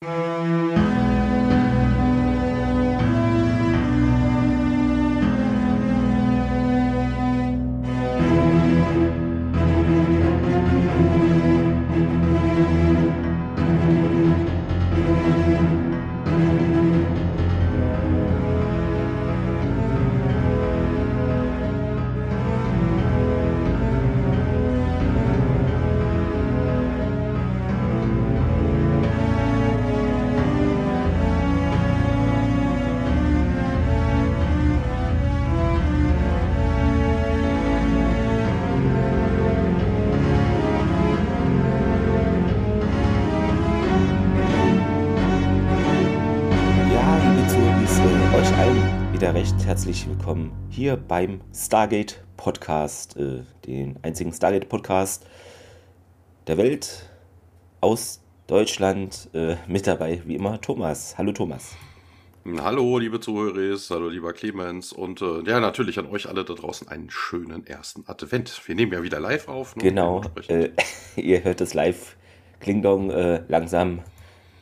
Música herzlich willkommen hier beim Stargate Podcast, äh, den einzigen Stargate Podcast der Welt aus Deutschland. Äh, mit dabei, wie immer, Thomas. Hallo, Thomas. Hallo, liebe Zuhörer, hallo, lieber Clemens und äh, ja, natürlich an euch alle da draußen einen schönen ersten Advent. Wir nehmen ja wieder live auf. Ne? Genau, äh, ihr hört das live Klingdong äh, langsam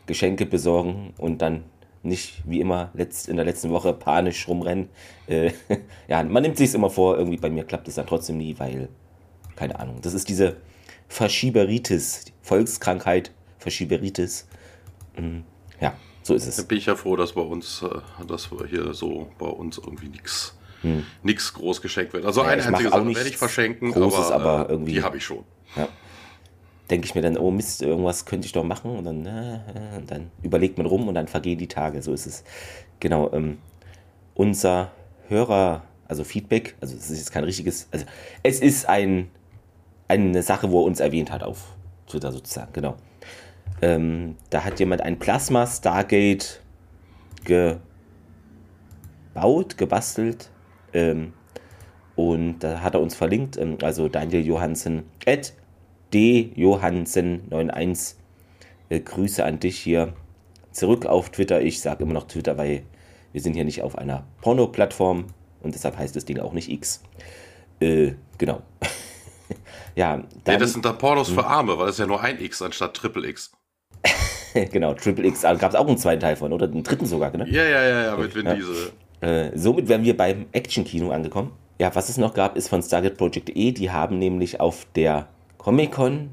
Geschenke besorgen und dann nicht wie immer letzt, in der letzten Woche panisch rumrennen. Äh, ja, man nimmt sich immer vor, irgendwie bei mir klappt es dann trotzdem nie, weil, keine Ahnung, das ist diese Verschieberitis, Volkskrankheit, Verschieberitis. Mhm. Ja, so ist es. Da bin ich ja froh, dass bei uns, äh, dass wir hier so bei uns irgendwie nichts hm. groß geschenkt wird. Also ja, eine einzige Sache werde ich verschenken, Großes, aber, aber äh, irgendwie, die habe ich schon. Ja denke ich mir dann, oh Mist, irgendwas könnte ich doch machen und dann, äh, und dann überlegt man rum und dann vergehen die Tage. So ist es. Genau. Ähm, unser Hörer, also Feedback, also es ist jetzt kein richtiges, also es ist ein, eine Sache, wo er uns erwähnt hat auf Twitter sozusagen, genau. Ähm, da hat jemand ein Plasma Stargate gebaut, gebastelt. Ähm, und da hat er uns verlinkt, ähm, also Daniel Johansen at D. Johansen91. Äh, Grüße an dich hier zurück auf Twitter. Ich sage immer noch Twitter, weil wir sind hier nicht auf einer Porno-Plattform und deshalb heißt das Ding auch nicht X. Äh, genau. ja, dann, nee, das sind da Pornos für. Arme, weil es ja nur ein X anstatt Triple X. genau, Triple X. Gab es auch einen zweiten Teil von, oder einen dritten sogar, ne? Ja, ja, ja, ja, mit Vin ja. Äh, somit wären wir beim Action-Kino angekommen. Ja, was es noch gab, ist von Stargate Project E. Die haben nämlich auf der Comic-Con,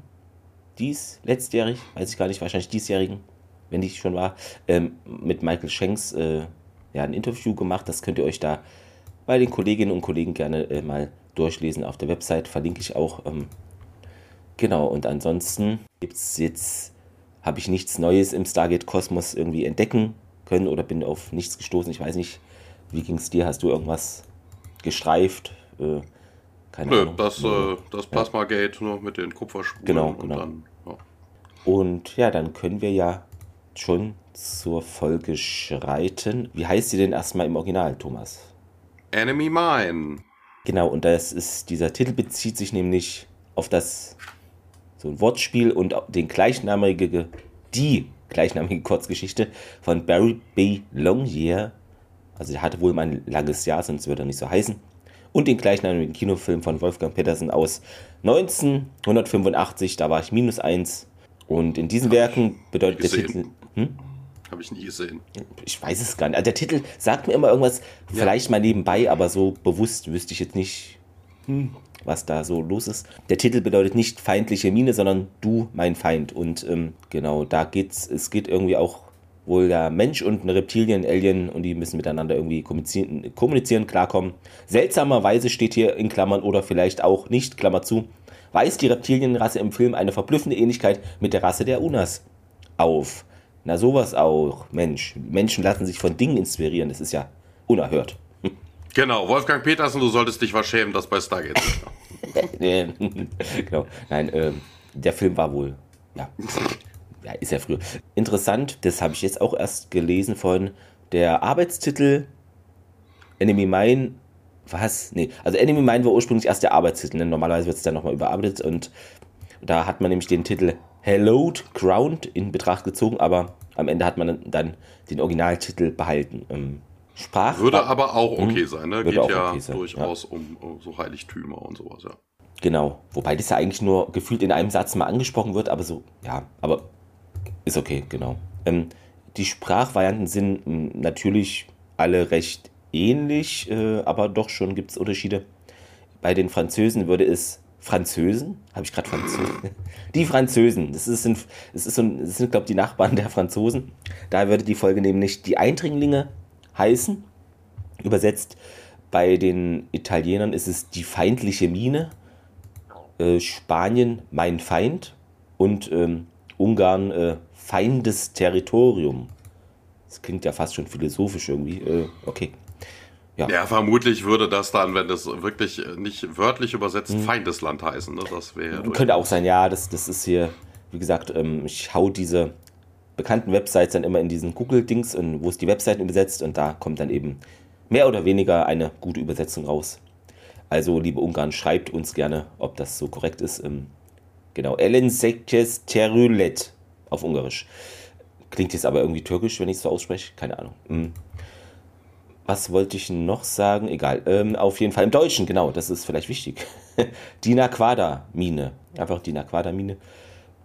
dies, letztjährig, weiß ich gar nicht, wahrscheinlich diesjährigen, wenn ich schon war, ähm, mit Michael Shanks äh, ja, ein Interview gemacht. Das könnt ihr euch da bei den Kolleginnen und Kollegen gerne äh, mal durchlesen auf der Website, verlinke ich auch. Ähm, genau, und ansonsten gibt es jetzt, habe ich nichts Neues im Stargate-Kosmos irgendwie entdecken können oder bin auf nichts gestoßen. Ich weiß nicht, wie ging es dir? Hast du irgendwas gestreift? Äh, keine Nö, Ahnung. Das, äh, das Plasma-Gate nur mit den Kupferspuren. Genau, und genau. Dann, ja. Und ja, dann können wir ja schon zur Folge schreiten. Wie heißt sie denn erstmal im Original, Thomas? Enemy Mine. Genau, und das ist, dieser Titel bezieht sich nämlich auf das so ein Wortspiel und den gleichnamige, die gleichnamige Kurzgeschichte von Barry B. Longyear. Also der hatte wohl mal ein langes Jahr, sonst würde er nicht so heißen und den gleichnamigen Kinofilm von Wolfgang Petersen aus 1985. Da war ich minus eins. Und in diesen Werken bedeutet der Titel. Hm? Habe ich nie gesehen. Ich weiß es gar nicht. Also der Titel sagt mir immer irgendwas, ja. vielleicht mal nebenbei, aber so bewusst wüsste ich jetzt nicht, hm, was da so los ist. Der Titel bedeutet nicht feindliche Mine, sondern du, mein Feind. Und ähm, genau, da geht's, es geht irgendwie auch wohl der Mensch und ein Reptilien, Alien und die müssen miteinander irgendwie kommunizieren, kommunizieren, klarkommen. Seltsamerweise steht hier in Klammern oder vielleicht auch nicht, Klammer zu, weist die Reptilienrasse im Film eine verblüffende Ähnlichkeit mit der Rasse der Unas auf. Na sowas auch, Mensch. Menschen lassen sich von Dingen inspirieren, das ist ja unerhört. Genau, Wolfgang Petersen, du solltest dich was schämen, das bei Stargate genau, nein, äh, der Film war wohl, ja. Ja, ist ja früher. Interessant, das habe ich jetzt auch erst gelesen von der Arbeitstitel Enemy Mine. Was? Nee, also Enemy Mine war ursprünglich erst der Arbeitstitel. Ne? Normalerweise wird es dann nochmal überarbeitet und da hat man nämlich den Titel Hallowed Ground in Betracht gezogen, aber am Ende hat man dann den Originaltitel behalten. Ähm, Sprach würde aber auch okay hm? sein, ne? Geht ja okay sein, durchaus ja. Um, um, so Heiligtümer und sowas, ja. Genau, wobei das ja eigentlich nur gefühlt in einem Satz mal angesprochen wird, aber so, ja, aber ist okay, genau. Ähm, die Sprachvarianten sind mh, natürlich alle recht ähnlich, äh, aber doch schon gibt es Unterschiede. Bei den Französen würde es Französen, habe ich gerade Französen, die Französen, das, ist ein, das, ist so ein, das sind, glaube ich, die Nachbarn der Franzosen. Da würde die Folge nämlich die Eindringlinge heißen, übersetzt. Bei den Italienern ist es die feindliche Mine, äh, Spanien mein Feind und ähm, Ungarn äh, feindes Territorium. Das klingt ja fast schon philosophisch irgendwie. Äh, okay. Ja. ja. vermutlich würde das dann, wenn das wirklich nicht wörtlich übersetzt, hm. Feindesland heißen. Ne? Das wäre Könnte auch sein, ja. Das, das ist hier, wie gesagt, ähm, ich hau diese bekannten Websites dann immer in diesen Google-Dings, wo es die Webseiten übersetzt und da kommt dann eben mehr oder weniger eine gute Übersetzung raus. Also, liebe Ungarn, schreibt uns gerne, ob das so korrekt ist. Ähm, genau, Ellen Sekes Terület auf Ungarisch. Klingt jetzt aber irgendwie türkisch, wenn ich es so ausspreche. Keine Ahnung. Hm. Was wollte ich noch sagen? Egal. Ähm, auf jeden Fall im Deutschen, genau, das ist vielleicht wichtig. Dina Quada Mine. Einfach Dina Quada Mine.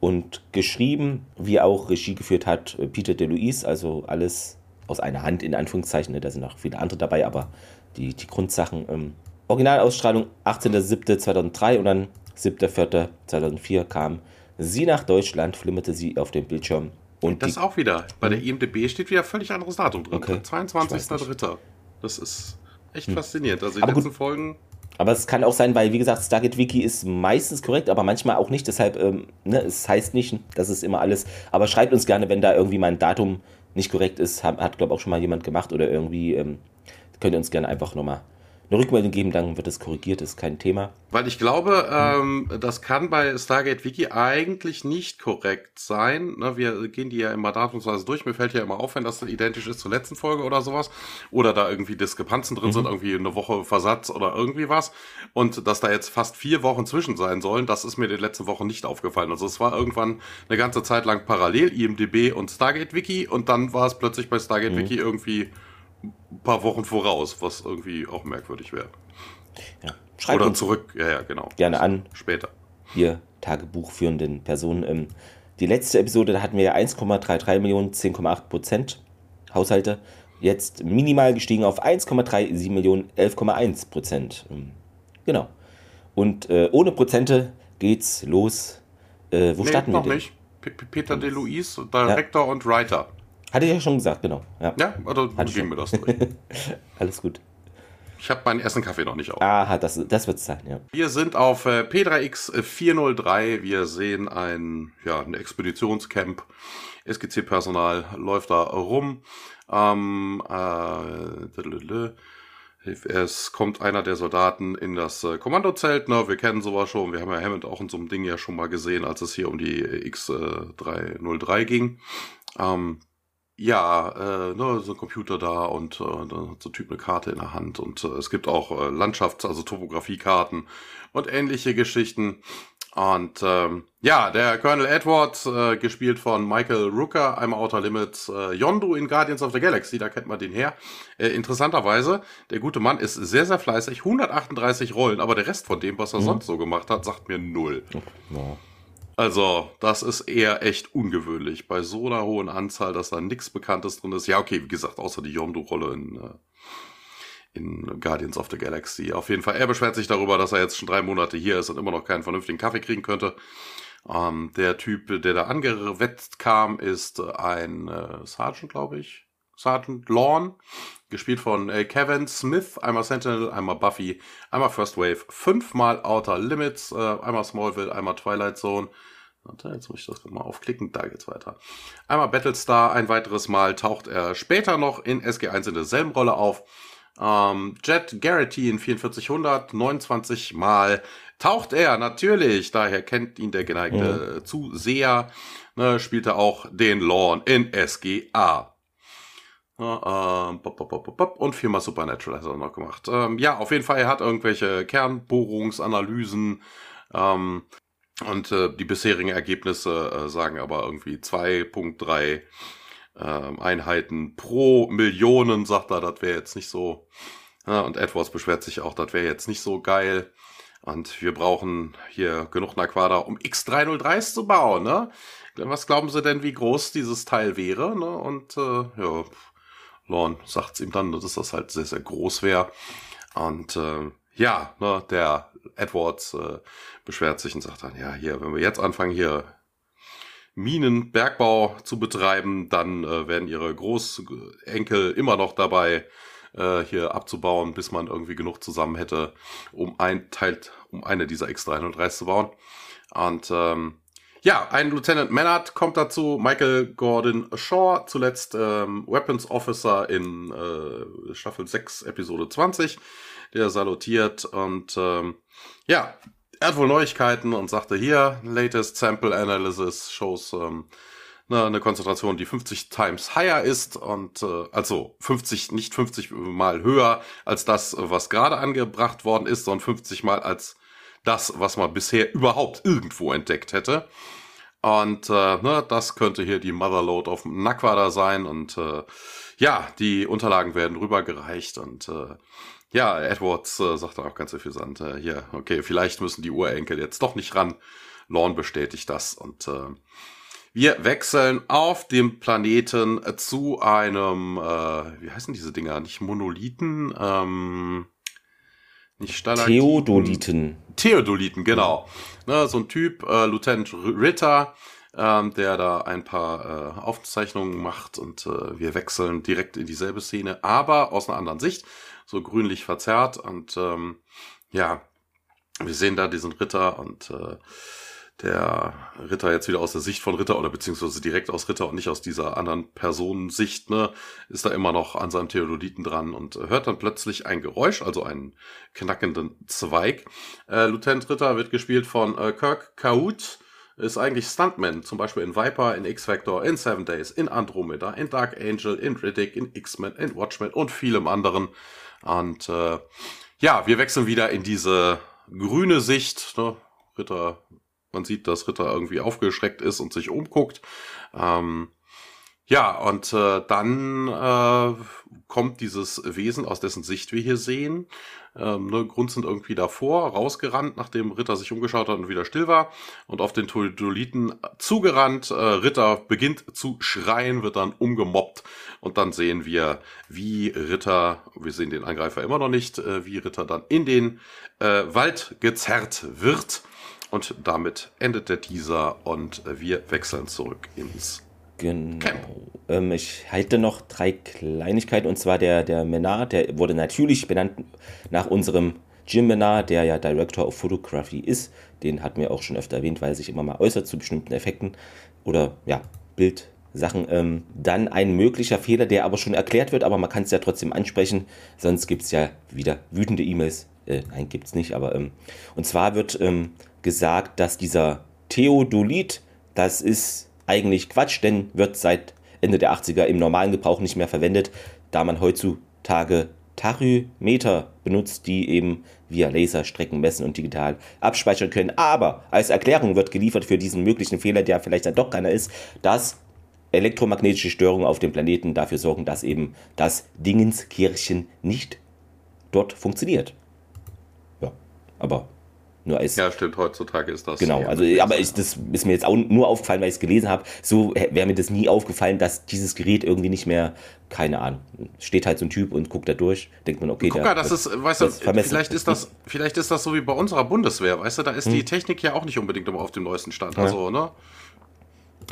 Und geschrieben, wie auch Regie geführt hat, äh, Peter DeLuise, also alles aus einer Hand in Anführungszeichen. Ne? Da sind noch viele andere dabei, aber die, die Grundsachen. Ähm, Originalausstrahlung 18.07.2003 und dann 7.04.2004 kam sie nach Deutschland, flimmerte sie auf dem Bildschirm. Und das auch wieder. Bei der IMDB steht wieder völlig anderes Datum drin. Okay. 22.03. Das ist echt hm. faszinierend. Also die aber letzten gut. Folgen. Aber es kann auch sein, weil, wie gesagt, Stargate Wiki ist meistens korrekt, aber manchmal auch nicht. Deshalb, ähm, ne, es heißt nicht, das ist immer alles. Aber schreibt uns gerne, wenn da irgendwie mal ein Datum nicht korrekt ist. Hat, hat glaube ich, auch schon mal jemand gemacht oder irgendwie. Ähm, könnt ihr uns gerne einfach nochmal eine Rückmeldung geben, dann wird es korrigiert, ist kein Thema. Weil ich glaube, ähm, das kann bei Stargate Wiki eigentlich nicht korrekt sein. Ne, wir gehen die ja immer datumsweise durch. Mir fällt ja immer auf, wenn das identisch ist zur letzten Folge oder sowas. Oder da irgendwie Diskrepanzen drin mhm. sind, irgendwie eine Woche Versatz oder irgendwie was. Und dass da jetzt fast vier Wochen zwischen sein sollen, das ist mir in den letzten Wochen nicht aufgefallen. Also es war irgendwann eine ganze Zeit lang parallel IMDB und Stargate Wiki und dann war es plötzlich bei Stargate mhm. Wiki irgendwie ein paar Wochen voraus, was irgendwie auch merkwürdig wäre. Ja. Schreibt Oder zurück, ja, ja, genau. Gerne an. Später. Hier, Tagebuch führenden Personen. Ähm, die letzte Episode, da hatten wir ja 1,33 Millionen, 10,8 Prozent Haushalte. Jetzt minimal gestiegen auf 1,37 Millionen, 11,1 Prozent. Ähm, genau. Und äh, ohne Prozente geht's los. Äh, wo nee, starten wir denn? nicht. P Peter de Luis, Director ja. und Writer. Hatte ich ja schon gesagt, genau. Ja, ja oder Hatte ging mir das durch. Alles gut. Ich habe meinen ersten Kaffee noch nicht auf. Aha, das, das wird es sein, ja. Wir sind auf äh, P3X 403. Wir sehen ein, ja, ein Expeditionscamp. SGC-Personal läuft da rum. Ähm, äh, es kommt einer der Soldaten in das äh, Kommandozelt. Ne? Wir kennen sowas schon. Wir haben ja Hammond auch in so einem Ding ja schon mal gesehen, als es hier um die X303 ging. Ähm, ja, äh, ne, so ein Computer da und äh, dann hat so ein Typ eine Karte in der Hand und äh, es gibt auch äh, Landschafts-, also Topografiekarten und ähnliche Geschichten. Und ähm, ja, der Colonel Edward, äh, gespielt von Michael Rooker, einmal Outer Limits, äh, Yondu in Guardians of the Galaxy, da kennt man den her. Äh, interessanterweise, der gute Mann ist sehr, sehr fleißig, 138 Rollen, aber der Rest von dem, was er mhm. sonst so gemacht hat, sagt mir null. Ja. Also, das ist eher echt ungewöhnlich. Bei so einer hohen Anzahl, dass da nichts Bekanntes drin ist. Ja, okay, wie gesagt, außer die Yondu-Rolle in, äh, in Guardians of the Galaxy. Auf jeden Fall, er beschwert sich darüber, dass er jetzt schon drei Monate hier ist und immer noch keinen vernünftigen Kaffee kriegen könnte. Ähm, der Typ, der da angewetzt kam, ist ein äh, Sergeant, glaube ich. Sergeant Lawn, gespielt von äh, Kevin Smith, einmal Sentinel, einmal Buffy, einmal First Wave, fünfmal Outer Limits, äh, einmal Smallville, einmal Twilight Zone. Warte, jetzt muss ich das mal aufklicken, da geht's weiter. Einmal Battlestar, ein weiteres Mal taucht er später noch in SG1 in derselben Rolle auf. Ähm, Jet Garrity in 4400, 29 Mal taucht er natürlich, daher kennt ihn der geneigte mhm. Zuseher, ne, spielt er auch den Lorne in SGA. Ja, ähm, und viermal Supernatural hat er noch gemacht. Ähm, ja, auf jeden Fall, er hat irgendwelche Kernbohrungsanalysen ähm, und äh, die bisherigen Ergebnisse äh, sagen aber irgendwie 2.3 äh, Einheiten pro Millionen, sagt er, das wäre jetzt nicht so. Ja, und Edwards beschwert sich auch, das wäre jetzt nicht so geil. Und wir brauchen hier genug Naquada, um X303s zu bauen, ne? Was glauben Sie denn, wie groß dieses Teil wäre? Ne? Und äh, ja, Lorne sagt ihm dann, dass das halt sehr, sehr groß wäre. Und äh, ja, ne, der Edwards äh, beschwert sich und sagt dann, ja, hier, wenn wir jetzt anfangen, hier Minenbergbau zu betreiben, dann äh, werden ihre Großenkel immer noch dabei, äh, hier abzubauen, bis man irgendwie genug zusammen hätte, um ein Teil, um eine dieser X303 zu bauen. Und ähm, ja, ein Lieutenant Mannard kommt dazu, Michael Gordon Shaw, zuletzt ähm, Weapons Officer in äh, Staffel 6, Episode 20, der salutiert und ähm, ja, er hat wohl Neuigkeiten und sagte hier, latest sample analysis shows ähm, ne, eine Konzentration, die 50 times higher ist und äh, also 50, nicht 50 mal höher als das, was gerade angebracht worden ist, sondern 50 mal als das, was man bisher überhaupt irgendwo entdeckt hätte. Und äh, ne, das könnte hier die Motherload auf Naquada sein und äh, ja, die Unterlagen werden rübergereicht und äh, ja, Edwards äh, sagt dann auch ganz suffisant, äh, hier, okay, vielleicht müssen die Urenkel jetzt doch nicht ran. Lorne bestätigt das und äh, wir wechseln auf dem Planeten zu einem, äh, wie heißen diese Dinger? Nicht Monolithen, ähm, nicht Stalaktiten. Theodoliten. Theodoliten, genau. Ne, so ein Typ, äh, Lieutenant Ritter, ähm, der da ein paar äh, Aufzeichnungen macht und äh, wir wechseln direkt in dieselbe Szene, aber aus einer anderen Sicht so grünlich verzerrt und ähm, ja, wir sehen da diesen Ritter und äh, der Ritter jetzt wieder aus der Sicht von Ritter oder beziehungsweise direkt aus Ritter und nicht aus dieser anderen Personensicht, ne, ist da immer noch an seinem Theodoliten dran und hört dann plötzlich ein Geräusch, also einen knackenden Zweig. Äh, Lieutenant Ritter wird gespielt von äh, Kirk Kaut, ist eigentlich Stuntman, zum Beispiel in Viper, in X-Factor, in Seven Days, in Andromeda, in Dark Angel, in Riddick, in X-Men, in Watchmen und vielem anderen. Und äh, ja, wir wechseln wieder in diese grüne Sicht. Ne? Ritter, man sieht, dass Ritter irgendwie aufgeschreckt ist und sich umguckt. Ähm, ja, und äh, dann äh, kommt dieses Wesen, aus dessen Sicht wir hier sehen, ähm, ne, grunzend irgendwie davor, rausgerannt, nachdem Ritter sich umgeschaut hat und wieder still war, und auf den Tuldoliten zugerannt. Äh, Ritter beginnt zu schreien, wird dann umgemobbt, und dann sehen wir, wie Ritter, wir sehen den Angreifer immer noch nicht, äh, wie Ritter dann in den äh, Wald gezerrt wird. Und damit endet der Teaser und wir wechseln zurück ins Genau. Ähm, ich halte noch drei Kleinigkeiten und zwar der, der Menard, der wurde natürlich benannt nach unserem Jim Menard, der ja Director of Photography ist. Den hatten wir auch schon öfter erwähnt, weil er sich immer mal äußert zu bestimmten Effekten oder ja, Bildsachen. Ähm, dann ein möglicher Fehler, der aber schon erklärt wird, aber man kann es ja trotzdem ansprechen, sonst gibt es ja wieder wütende E-Mails. Äh, nein, gibt es nicht, aber ähm, und zwar wird ähm, gesagt, dass dieser Theodolit, das ist eigentlich Quatsch, denn wird seit Ende der 80er im normalen Gebrauch nicht mehr verwendet, da man heutzutage Tachymeter benutzt, die eben via Laser Strecken messen und digital abspeichern können. Aber als Erklärung wird geliefert für diesen möglichen Fehler, der vielleicht dann doch keiner ist, dass elektromagnetische Störungen auf dem Planeten dafür sorgen, dass eben das Dingenskirchen nicht dort funktioniert. Ja, aber nur als, ja, stimmt, heutzutage ist das. Genau, also, aber ich, das ist mir jetzt auch nur aufgefallen, weil ich es gelesen habe. So wäre mir das nie aufgefallen, dass dieses Gerät irgendwie nicht mehr, keine Ahnung, steht halt so ein Typ und guckt da durch, denkt man, okay, Guck mal, das ist, weißt du, vielleicht ist das, vielleicht ist das so wie bei unserer Bundeswehr, weißt du, da ist hm. die Technik ja auch nicht unbedingt immer auf dem neuesten Stand. Also, ne?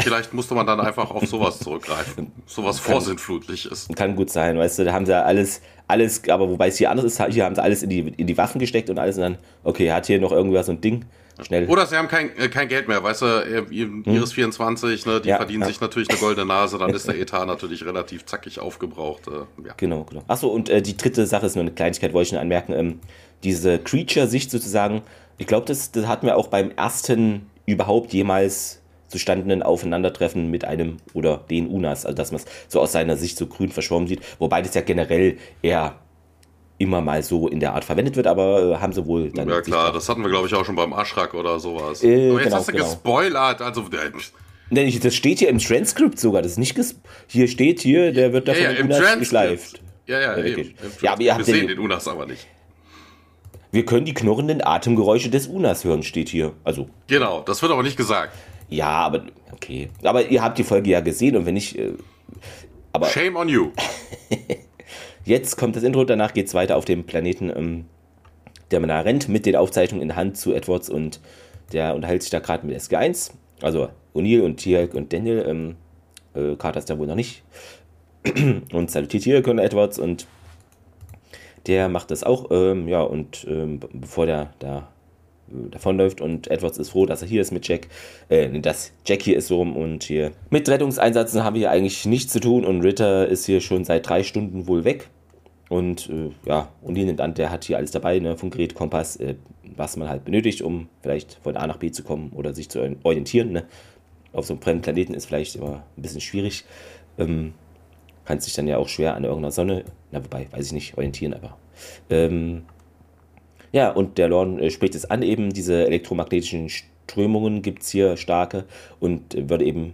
Vielleicht musste man dann einfach auf sowas zurückgreifen. Sowas Vorsinnflutliches. Kann gut sein, weißt du, da haben sie ja alles, alles, aber wobei es hier anders ist, hier haben sie alles in die, in die Waffen gesteckt und alles und dann, okay, hat hier noch irgendwas so ein Ding. Schnell. Oder sie haben kein, äh, kein Geld mehr, weißt du, hm. Iris 24, ne, die ja, verdienen ja. sich natürlich eine goldene Nase, dann ist der Etat natürlich relativ zackig aufgebraucht. Äh, ja. Genau, genau. Achso, und äh, die dritte Sache ist nur eine Kleinigkeit, wollte ich nur anmerken. Ähm, diese Creature-Sicht sozusagen, ich glaube, das, das hatten wir auch beim ersten überhaupt jemals zustandenen Aufeinandertreffen mit einem oder den Unas, also dass man es so aus seiner Sicht so grün verschwommen sieht, wobei das ja generell eher immer mal so in der Art verwendet wird, aber äh, haben sie wohl dann. Ja klar, das hatten wir glaube ich auch schon beim Aschrak oder sowas. Äh, aber jetzt genau, hast du genau. gespoilert, also. Äh, das steht hier im Transkript sogar, das ist nicht ges hier steht hier, der wird davon ja, ja, im Unas geschleift. Ja, ja, ja, eben, ja aber ihr wir sehen den, den Unas aber nicht. Wir können die knurrenden Atemgeräusche des Unas hören, steht hier. Also. Genau, das wird aber nicht gesagt. Ja, aber okay. Aber ihr habt die Folge ja gesehen und wenn nicht. Äh, aber Shame on you. jetzt kommt das Intro, danach geht es weiter auf dem Planeten. Ähm, der Mann rennt mit den Aufzeichnungen in der Hand zu Edwards und der unterhält sich da gerade mit SG1. Also O'Neill und Tiak und Daniel. Ähm, äh, Carter ist da wohl noch nicht. und salutiert Tiak und Edwards und der macht das auch. Ähm, ja, und ähm, bevor der da davonläuft und Edwards ist froh, dass er hier ist mit Jack, äh, dass Jack hier ist so rum und hier. Mit Rettungseinsätzen haben wir hier eigentlich nichts zu tun und Ritter ist hier schon seit drei Stunden wohl weg. Und äh, ja, und ihn nimmt an, der hat hier alles dabei, ne, Funkgerät, Kompass, äh, was man halt benötigt, um vielleicht von A nach B zu kommen oder sich zu orientieren, ne. Auf so einem fremden Planeten ist vielleicht immer ein bisschen schwierig, ähm, kann sich dann ja auch schwer an irgendeiner Sonne, na wobei, weiß ich nicht, orientieren, aber ähm, ja, und der Lorn äh, spricht es an, eben diese elektromagnetischen Strömungen gibt es hier starke und würde eben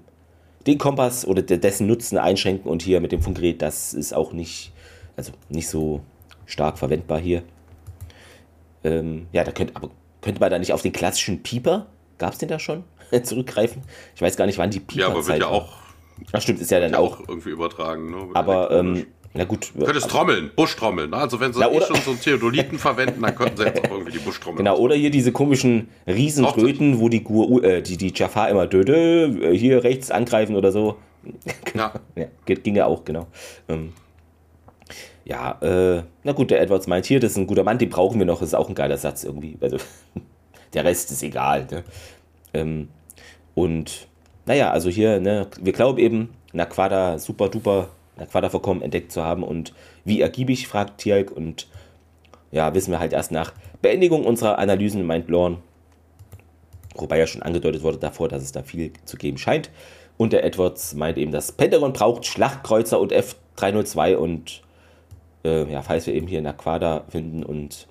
den Kompass oder dessen Nutzen einschränken und hier mit dem Funkgerät, das ist auch nicht, also nicht so stark verwendbar hier. Ähm, ja, da könnte, aber könnte man da nicht auf den klassischen Pieper, gab es den da schon, zurückgreifen? Ich weiß gar nicht, wann die Pieper Ja, aber wird ja auch. Ach stimmt, ist ja dann auch, auch irgendwie übertragen. Ne? Aber ähm, na gut. Du könntest trommeln, Buschtrommeln. Ne? Also wenn sie Na, eh schon so einen Theodoliten verwenden, dann könnten sie jetzt auch irgendwie die Buschtrommel. Genau, oder hier diese komischen Riesentröten, wo die, Gur, äh, die, die Jafar immer döde, äh, hier rechts angreifen oder so. Ja. Ja, ging ja auch, genau. Ähm, ja, äh, na gut, der Edwards meint hier, das ist ein guter Mann, den brauchen wir noch, das ist auch ein geiler Satz irgendwie. Also, der Rest ist egal. Ne? Ähm, und naja, also hier, ne, wir glauben eben, Naquada super duper, Naquada Vorkommen entdeckt zu haben und wie ergiebig, fragt Tialk und ja, wissen wir halt erst nach Beendigung unserer Analysen, meint Lorne. Wobei ja schon angedeutet wurde davor, dass es da viel zu geben scheint. Und der Edwards meint eben, das Pentagon braucht Schlachtkreuzer und F-302 und äh, ja, falls wir eben hier Naquada finden und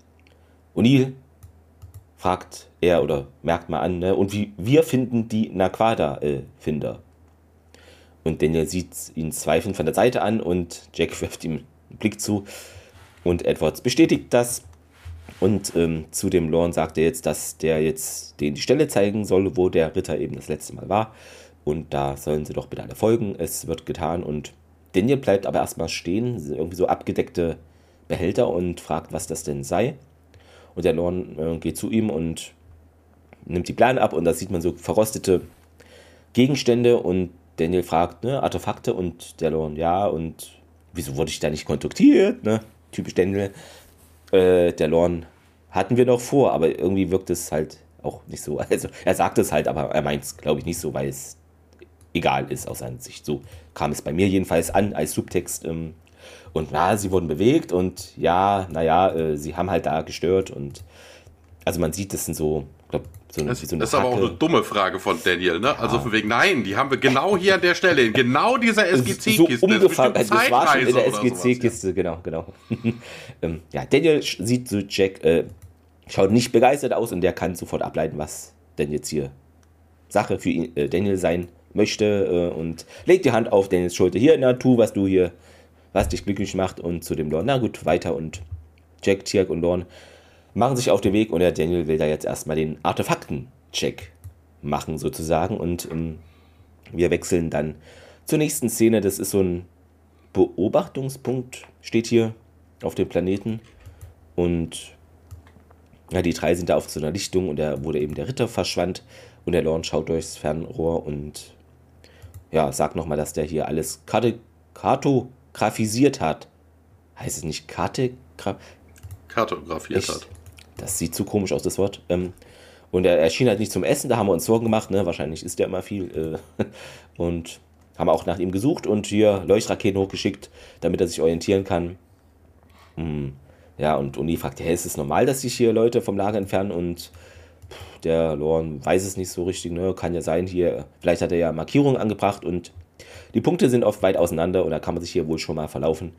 O'Neill fragt er oder merkt mal an, ne? und wie wir finden die Naquada-Finder. Und Daniel sieht ihn zweifelnd von der Seite an und Jack wirft ihm einen Blick zu und Edwards bestätigt das. Und ähm, zu dem Lorne sagt er jetzt, dass der jetzt den die Stelle zeigen soll, wo der Ritter eben das letzte Mal war. Und da sollen sie doch bitte alle folgen. Es wird getan und Daniel bleibt aber erstmal stehen, irgendwie so abgedeckte Behälter und fragt, was das denn sei. Und der Lorne äh, geht zu ihm und nimmt die Plan ab und da sieht man so verrostete Gegenstände und Daniel fragt, ne, Artefakte und der Lorne, ja, und wieso wurde ich da nicht kontaktiert, ne, typisch Daniel. Äh, der Lorne hatten wir noch vor, aber irgendwie wirkt es halt auch nicht so. Also er sagt es halt, aber er meint es, glaube ich, nicht so, weil es egal ist aus seiner Sicht. So kam es bei mir jedenfalls an als Subtext. Ähm, und na, sie wurden bewegt und ja, naja, äh, sie haben halt da gestört und also man sieht, das sind so, glaube so, eine- Das, so das ist aber auch eine dumme Frage von Daniel, ne? Also von wegen, nein, die haben wir genau hier an der Stelle, in genau dieser so SGC-Kiste. umgefangen, also das war schon in der SGC-Kiste. SGC-Kiste, genau, genau. ähm, ja, Daniel sieht so Jack, äh, schaut nicht begeistert aus und der kann sofort ableiten, was denn jetzt hier Sache für ihn, äh, Daniel sein möchte äh, und legt die Hand auf Daniels Schulter. Hier, na, tu, was du hier, was dich glücklich macht und zu dem Lorne, na gut, weiter und Jack, Tirk und Lorne machen sich auf den Weg und der Daniel will da jetzt erstmal den Artefakten-Check machen sozusagen und ähm, wir wechseln dann zur nächsten Szene. Das ist so ein Beobachtungspunkt, steht hier auf dem Planeten. Und ja, die drei sind da auf so einer Lichtung und da wurde eben der Ritter verschwand und der Lorne schaut durchs Fernrohr und ja, sagt nochmal, dass der hier alles karte, kartografisiert hat. Heißt es nicht Kartegraf? Kartografiert Echt? hat. Das sieht zu komisch aus, das Wort. Ähm, und er erschien halt nicht zum Essen, da haben wir uns Sorgen gemacht, ne? Wahrscheinlich isst er immer viel. Äh, und haben auch nach ihm gesucht und hier Leuchtraketen hochgeschickt, damit er sich orientieren kann. Hm, ja, und Uni fragt, hey, ist es normal, dass sich hier Leute vom Lager entfernen? Und der Lorne weiß es nicht so richtig, ne? Kann ja sein, hier, vielleicht hat er ja Markierungen angebracht und die Punkte sind oft weit auseinander und da kann man sich hier wohl schon mal verlaufen.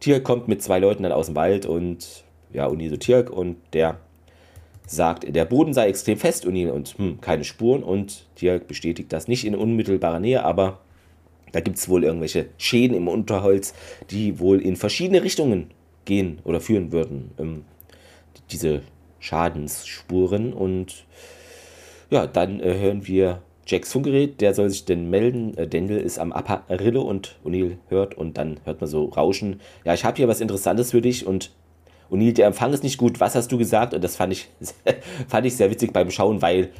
Tirk kommt mit zwei Leuten dann aus dem Wald und ja, Uni so Tirk und der sagt, der Boden sei extrem fest Uni und hm, keine Spuren und Tirk bestätigt das nicht in unmittelbarer Nähe, aber da gibt es wohl irgendwelche Schäden im Unterholz, die wohl in verschiedene Richtungen gehen oder führen würden. Ähm, diese Schadensspuren. Und ja, dann äh, hören wir Jacks Funkgerät, der soll sich denn melden. Äh, Daniel ist am Apparille und O'Neill hört und dann hört man so Rauschen. Ja, ich habe hier was Interessantes für dich und O'Neill, der Empfang ist nicht gut. Was hast du gesagt? Und das fand ich, fand ich sehr witzig beim Schauen, weil,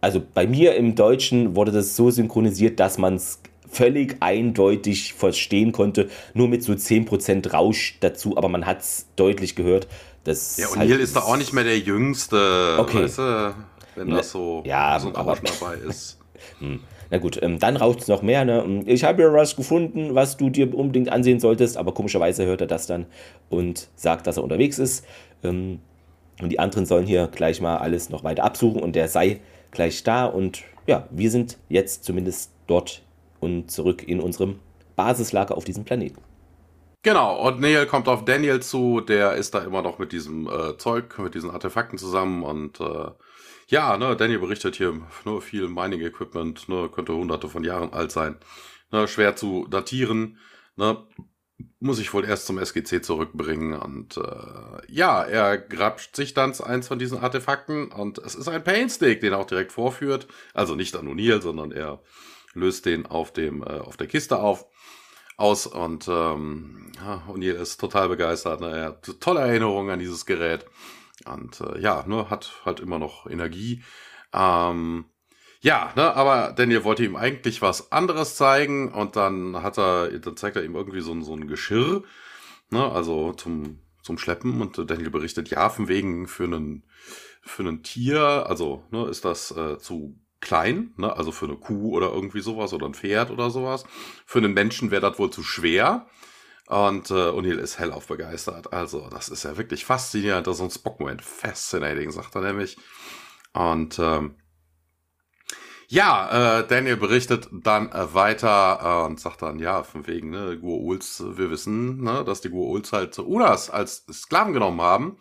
also bei mir im Deutschen wurde das so synchronisiert, dass man es völlig eindeutig verstehen konnte, nur mit so 10% Rausch dazu, aber man hat es deutlich gehört. Das ja, O'Neill halt, ist da auch nicht mehr der Jüngste, okay. weißt du, wenn ne, das so, ja, so ein Rauschen dabei ist. Hm. Na gut, ähm, dann raucht es noch mehr. Ne? Hm, ich habe hier was gefunden, was du dir unbedingt ansehen solltest, aber komischerweise hört er das dann und sagt, dass er unterwegs ist. Ähm, und die anderen sollen hier gleich mal alles noch weiter absuchen und der sei gleich da. Und ja, wir sind jetzt zumindest dort und zurück in unserem Basislager auf diesem Planeten. Genau, und Neil kommt auf Daniel zu, der ist da immer noch mit diesem äh, Zeug, mit diesen Artefakten zusammen und äh, ja, ne, Daniel berichtet hier nur viel Mining-Equipment, ne, könnte hunderte von Jahren alt sein. Ne, schwer zu datieren, ne, muss ich wohl erst zum SGC zurückbringen. Und äh, ja, er grapscht sich dann eins von diesen Artefakten und es ist ein Painstick, den er auch direkt vorführt. Also nicht an O'Neill, sondern er löst den auf dem äh, auf der Kiste auf aus und ähm, O'Neill ist total begeistert. Ne? Er hat tolle Erinnerungen an dieses Gerät. Und äh, ja, ne, hat halt immer noch Energie. Ähm, ja, ne, aber Daniel wollte ihm eigentlich was anderes zeigen und dann hat er, dann zeigt er ihm irgendwie so, so ein Geschirr, ne, also zum, zum Schleppen und Daniel berichtet, ja, von wegen für einen, für einen Tier, also, ne, ist das äh, zu klein, ne, also für eine Kuh oder irgendwie sowas oder ein Pferd oder sowas. Für einen Menschen wäre das wohl zu schwer. Und äh, O'Neill ist hellauf begeistert. Also, das ist ja wirklich faszinierend. Das ist ein Spock-Moment. Fascinating, sagt er nämlich. Und ähm, ja, äh, Daniel berichtet dann äh, weiter äh, und sagt dann, ja, von wegen, ne, Gua'uls, wir wissen, ne, dass die Gua'uls halt Unas als Sklaven genommen haben.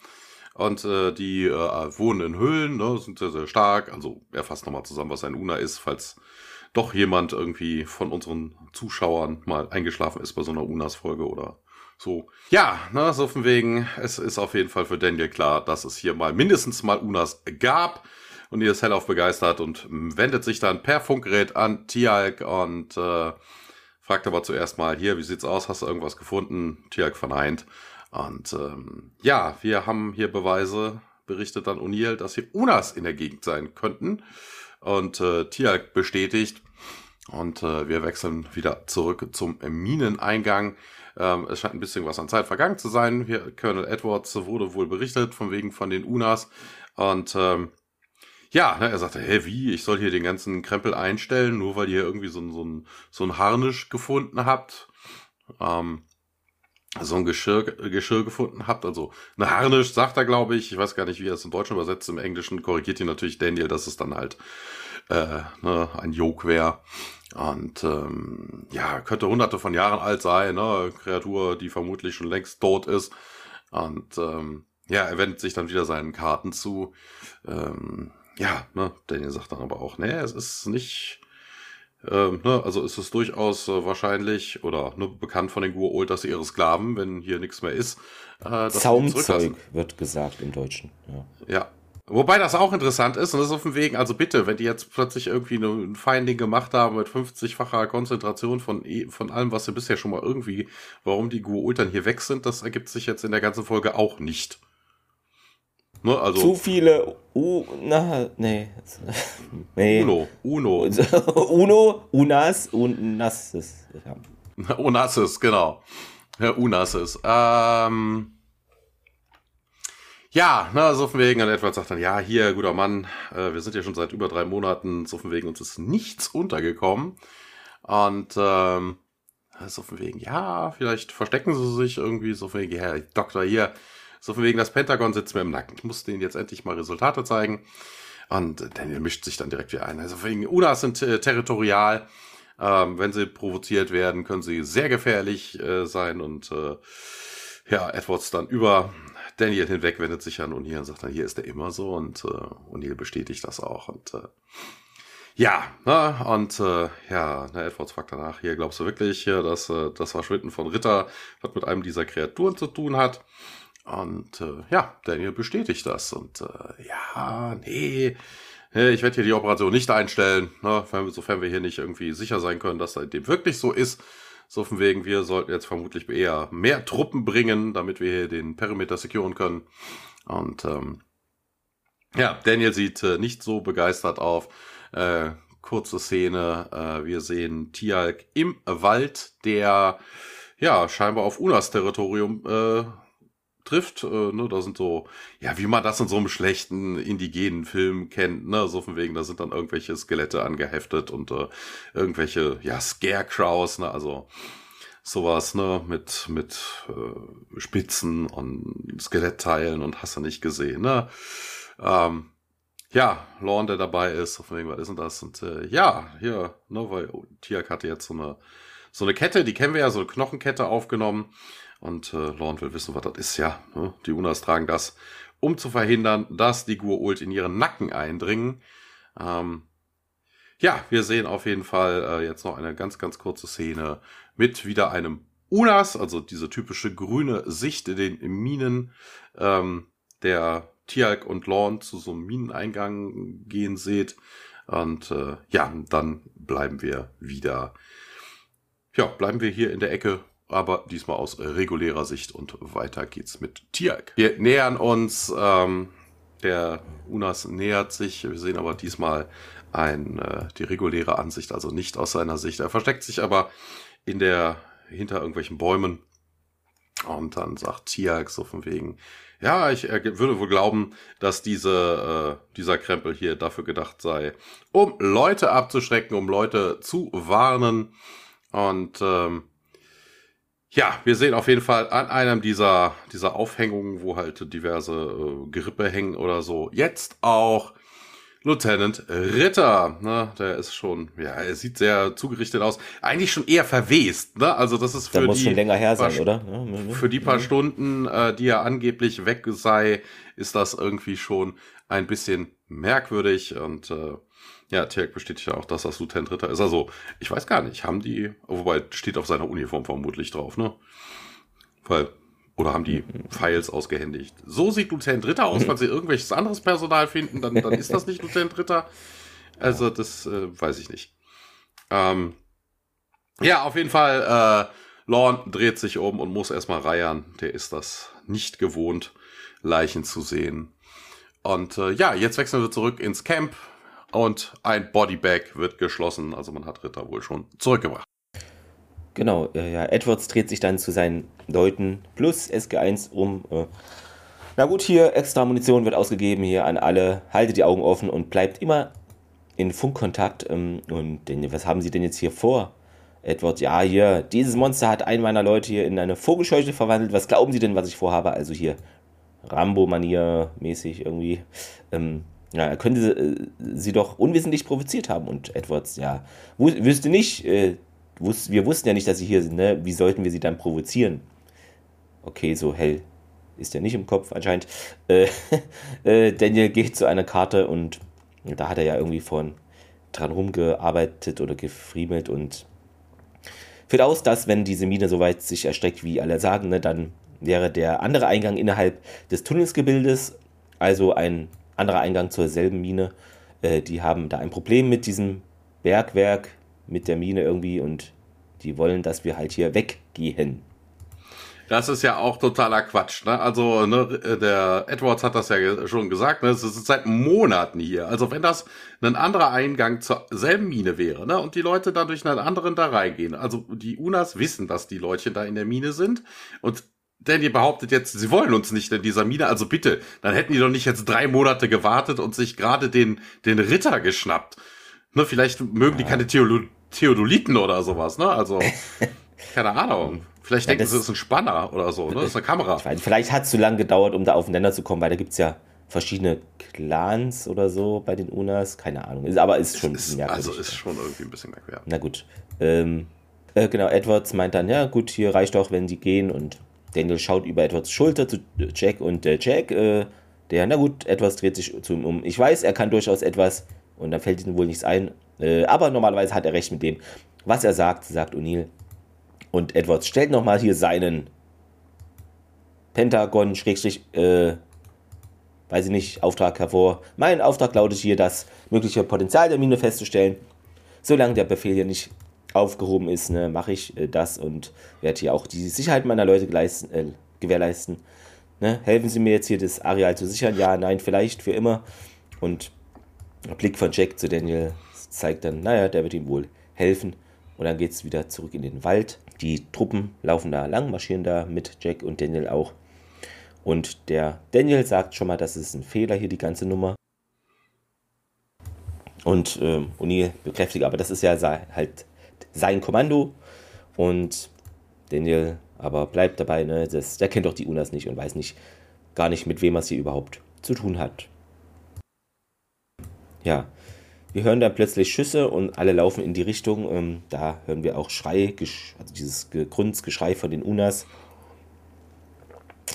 Und äh, die äh, wohnen in Höhlen, ne, sind sehr, sehr stark. Also er fasst nochmal zusammen, was ein Una ist, falls doch jemand irgendwie von unseren Zuschauern mal eingeschlafen ist bei so einer Unas-Folge oder so. Ja, ne, so von wegen, es ist auf jeden Fall für Daniel klar, dass es hier mal mindestens mal Unas gab. Und ihr ist hellauf begeistert und wendet sich dann per Funkgerät an Tialk und äh, fragt aber zuerst mal, hier, wie sieht's aus? Hast du irgendwas gefunden? Tialk verneint. Und ähm, ja, wir haben hier Beweise, berichtet dann O'Neill, dass hier Unas in der Gegend sein könnten. Und äh, Tiag bestätigt. Und äh, wir wechseln wieder zurück zum Mineneingang. Ähm, es scheint ein bisschen was an Zeit vergangen zu sein. Hier, Colonel Edwards wurde wohl berichtet, von wegen von den Unas. Und ähm, ja, ne, er sagte, hä, wie? Ich soll hier den ganzen Krempel einstellen, nur weil ihr irgendwie so, so, ein, so ein Harnisch gefunden habt. Ähm, so ein Geschirr, Geschirr gefunden habt. Also eine Harnisch, sagt er, glaube ich. Ich weiß gar nicht, wie er es im Deutschen übersetzt. Im Englischen korrigiert ihn natürlich Daniel, dass es dann halt äh, ne, ein Yoke wäre. Und ähm, ja, könnte hunderte von Jahren alt sein, ne? Kreatur, die vermutlich schon längst tot ist. Und ähm, ja, er wendet sich dann wieder seinen Karten zu. Ähm, ja, ne, Daniel sagt dann aber auch, ne, es ist nicht ähm, ne, also ist es durchaus äh, wahrscheinlich oder ne, bekannt von den Gua'uld, dass sie ihre Sklaven, wenn hier nichts mehr ist, äh, Zaumzeug wird gesagt im Deutschen. Ja. ja. Wobei das auch interessant ist und das ist auf dem Weg, also bitte, wenn die jetzt plötzlich irgendwie ein Finding gemacht haben mit 50-facher Konzentration von, e, von allem, was sie bisher schon mal irgendwie, warum die Gua'uld dann hier weg sind, das ergibt sich jetzt in der ganzen Folge auch nicht. Ne, also Zu viele U na, nee. nee. Uno. Uno. Uno, Unas, Unasses. Ja. Unasses, genau. Ja, Unasses. Ähm, ja, na, so von wegen, und Edward sagt dann, ja, hier, guter Mann, äh, wir sind ja schon seit über drei Monaten, so von wegen, uns ist nichts untergekommen. Und, ähm, so von wegen, ja, vielleicht verstecken sie sich irgendwie, so von wegen, ja, Doktor, hier, so von wegen, das Pentagon sitzt mir im Nacken. Ich muss denen jetzt endlich mal Resultate zeigen. Und Daniel mischt sich dann direkt wieder ein. Also wegen UNAs sind äh, territorial. Ähm, wenn sie provoziert werden, können sie sehr gefährlich äh, sein. Und äh, ja, Edwards dann über Daniel hinweg wendet sich an O'Neill und sagt dann, hier ist er immer so. Und äh, O'Neill bestätigt das auch. Und äh, ja, ne, und äh, ja, ne, Edwards fragt danach, hier glaubst du wirklich, dass äh, das Verschwinden von Ritter was mit einem dieser Kreaturen zu tun hat? Und äh, ja, Daniel bestätigt das. Und äh, ja, nee, ich werde hier die Operation nicht einstellen, ne, sofern wir hier nicht irgendwie sicher sein können, dass das dem wirklich so ist. So von wegen, wir sollten jetzt vermutlich eher mehr Truppen bringen, damit wir hier den Perimeter securen können. Und ähm, ja, Daniel sieht äh, nicht so begeistert auf. Äh, kurze Szene, äh, wir sehen Tialk im Wald, der ja scheinbar auf Unas Territorium äh, trifft. Äh, ne, da sind so, ja, wie man das in so einem schlechten indigenen Film kennt, ne, so von wegen, da sind dann irgendwelche Skelette angeheftet und äh, irgendwelche, ja, Scarecrows, ne, also sowas, ne, mit, mit äh, Spitzen und Skelettteilen und hast du nicht gesehen, ne. Ähm, ja, Lorne, der dabei ist, von wegen, was ist denn das? Und äh, ja, hier, ne, weil oh, Tiak hatte jetzt so eine, so eine Kette, die kennen wir ja, so eine Knochenkette aufgenommen. Und äh, Lorne will wissen, was das ist. Ja, ne? die Unas tragen das, um zu verhindern, dass die Gurult in ihren Nacken eindringen. Ähm, ja, wir sehen auf jeden Fall äh, jetzt noch eine ganz, ganz kurze Szene mit wieder einem Unas, also diese typische grüne Sicht in den Minen, ähm, der Tialk und Lorne zu so einem Mineneingang gehen seht. Und äh, ja, dann bleiben wir wieder, ja, bleiben wir hier in der Ecke aber diesmal aus regulärer Sicht und weiter geht's mit Tiag. Wir nähern uns, ähm, der Unas nähert sich, wir sehen aber diesmal ein, äh, die reguläre Ansicht, also nicht aus seiner Sicht. Er versteckt sich aber in der, hinter irgendwelchen Bäumen und dann sagt Tiag so von wegen, ja, ich würde wohl glauben, dass diese, äh, dieser Krempel hier dafür gedacht sei, um Leute abzuschrecken, um Leute zu warnen. Und ähm, ja, wir sehen auf jeden Fall an einem dieser, dieser Aufhängungen, wo halt diverse äh, Gerippe hängen oder so, jetzt auch Lieutenant Ritter, ne, der ist schon, ja, er sieht sehr zugerichtet aus. Eigentlich schon eher verwest, ne? Also das ist für da muss die schon länger her sein, oder? Ja, für die paar Stunden, äh, die er angeblich weg sei, ist das irgendwie schon ein bisschen merkwürdig und äh, ja, Tierk bestätigt ja auch, dass das Lieutenant Ritter ist. Also, ich weiß gar nicht, haben die, wobei steht auf seiner Uniform vermutlich drauf, ne? Weil, oder haben die Files ausgehändigt? So sieht Lieutenant Ritter aus, falls sie irgendwelches anderes Personal finden, dann, dann ist das nicht Lieutenant Ritter. Also, das äh, weiß ich nicht. Ähm, ja, auf jeden Fall, äh, Lorne dreht sich um und muss erstmal reiern. Der ist das nicht gewohnt, Leichen zu sehen. Und äh, ja, jetzt wechseln wir zurück ins Camp und ein Bodybag wird geschlossen. Also man hat Ritter wohl schon zurückgebracht. Genau, äh, ja, Edwards dreht sich dann zu seinen Leuten plus SG1 um. Äh, na gut, hier extra Munition wird ausgegeben hier an alle. Haltet die Augen offen und bleibt immer in Funkkontakt. Ähm, und denn, was haben Sie denn jetzt hier vor? Edward, ja, hier, dieses Monster hat einen meiner Leute hier in eine Vogelscheuche verwandelt. Was glauben Sie denn, was ich vorhabe? Also hier, Rambo-Manier mäßig irgendwie. Ähm, ja, er könnte äh, sie doch unwissentlich provoziert haben. Und Edwards, ja, wüsste nicht, äh, wus wir wussten ja nicht, dass sie hier sind, ne? Wie sollten wir sie dann provozieren? Okay, so hell ist ja nicht im Kopf anscheinend. Äh, äh, Daniel geht zu einer Karte und da hat er ja irgendwie von dran rumgearbeitet oder gefriemelt und führt aus, dass wenn diese Mine soweit sich erstreckt, wie alle sagen, ne, dann wäre der andere Eingang innerhalb des Tunnelsgebildes, also ein anderer Eingang zur selben Mine. Äh, die haben da ein Problem mit diesem Bergwerk, mit der Mine irgendwie und die wollen, dass wir halt hier weggehen. Das ist ja auch totaler Quatsch. Ne? Also ne, der Edwards hat das ja schon gesagt. Ne? Es ist seit Monaten hier. Also wenn das ein anderer Eingang zur selben Mine wäre ne? und die Leute dann durch einen anderen da reingehen. Also die Unas wissen, dass die Leute da in der Mine sind und denn ihr behauptet jetzt, sie wollen uns nicht in dieser Mine, also bitte, dann hätten die doch nicht jetzt drei Monate gewartet und sich gerade den, den Ritter geschnappt. Ne, vielleicht mögen die keine Theolo Theodoliten oder sowas, ne? Also, keine Ahnung. Vielleicht ja, denken sie, es ist ein Spanner oder so, ne? Das ist eine Kamera. Weiß, vielleicht hat es zu lange gedauert, um da aufeinander zu kommen, weil da gibt es ja verschiedene Clans oder so bei den Unas, keine Ahnung. Ist, aber ist schon ist, Also ist schon irgendwie ein bisschen merkwürdig. Na gut. Ähm, äh, genau, Edwards meint dann, ja gut, hier reicht doch, wenn die gehen und Daniel schaut über Edwards Schulter zu Jack und äh, Jack, äh, der, na gut, Edwards dreht sich zu ihm um. Ich weiß, er kann durchaus etwas und dann fällt ihm wohl nichts ein. Äh, aber normalerweise hat er recht mit dem, was er sagt, sagt O'Neill. Und Edwards stellt nochmal hier seinen Pentagon, Schrägstrich, äh, weiß ich nicht, Auftrag hervor. Mein Auftrag lautet hier, das mögliche Potenzial der Mine festzustellen. Solange der Befehl hier nicht aufgehoben ist, ne, mache ich äh, das und werde hier auch die Sicherheit meiner Leute geleisten, äh, gewährleisten. Ne? Helfen Sie mir jetzt hier das Areal zu sichern? Ja, nein, vielleicht, für immer. Und der Blick von Jack zu Daniel zeigt dann, naja, der wird ihm wohl helfen. Und dann geht es wieder zurück in den Wald. Die Truppen laufen da lang, marschieren da mit Jack und Daniel auch. Und der Daniel sagt schon mal, das ist ein Fehler hier, die ganze Nummer. Und ähm, O'Neill bekräftigt, aber das ist ja halt sein Kommando. Und Daniel aber bleibt dabei, ne, das, der kennt doch die Unas nicht und weiß nicht, gar nicht, mit wem er sie überhaupt zu tun hat. Ja, wir hören dann plötzlich Schüsse und alle laufen in die Richtung. Ähm, da hören wir auch Schrei, also dieses Grunzgeschrei von den Unas.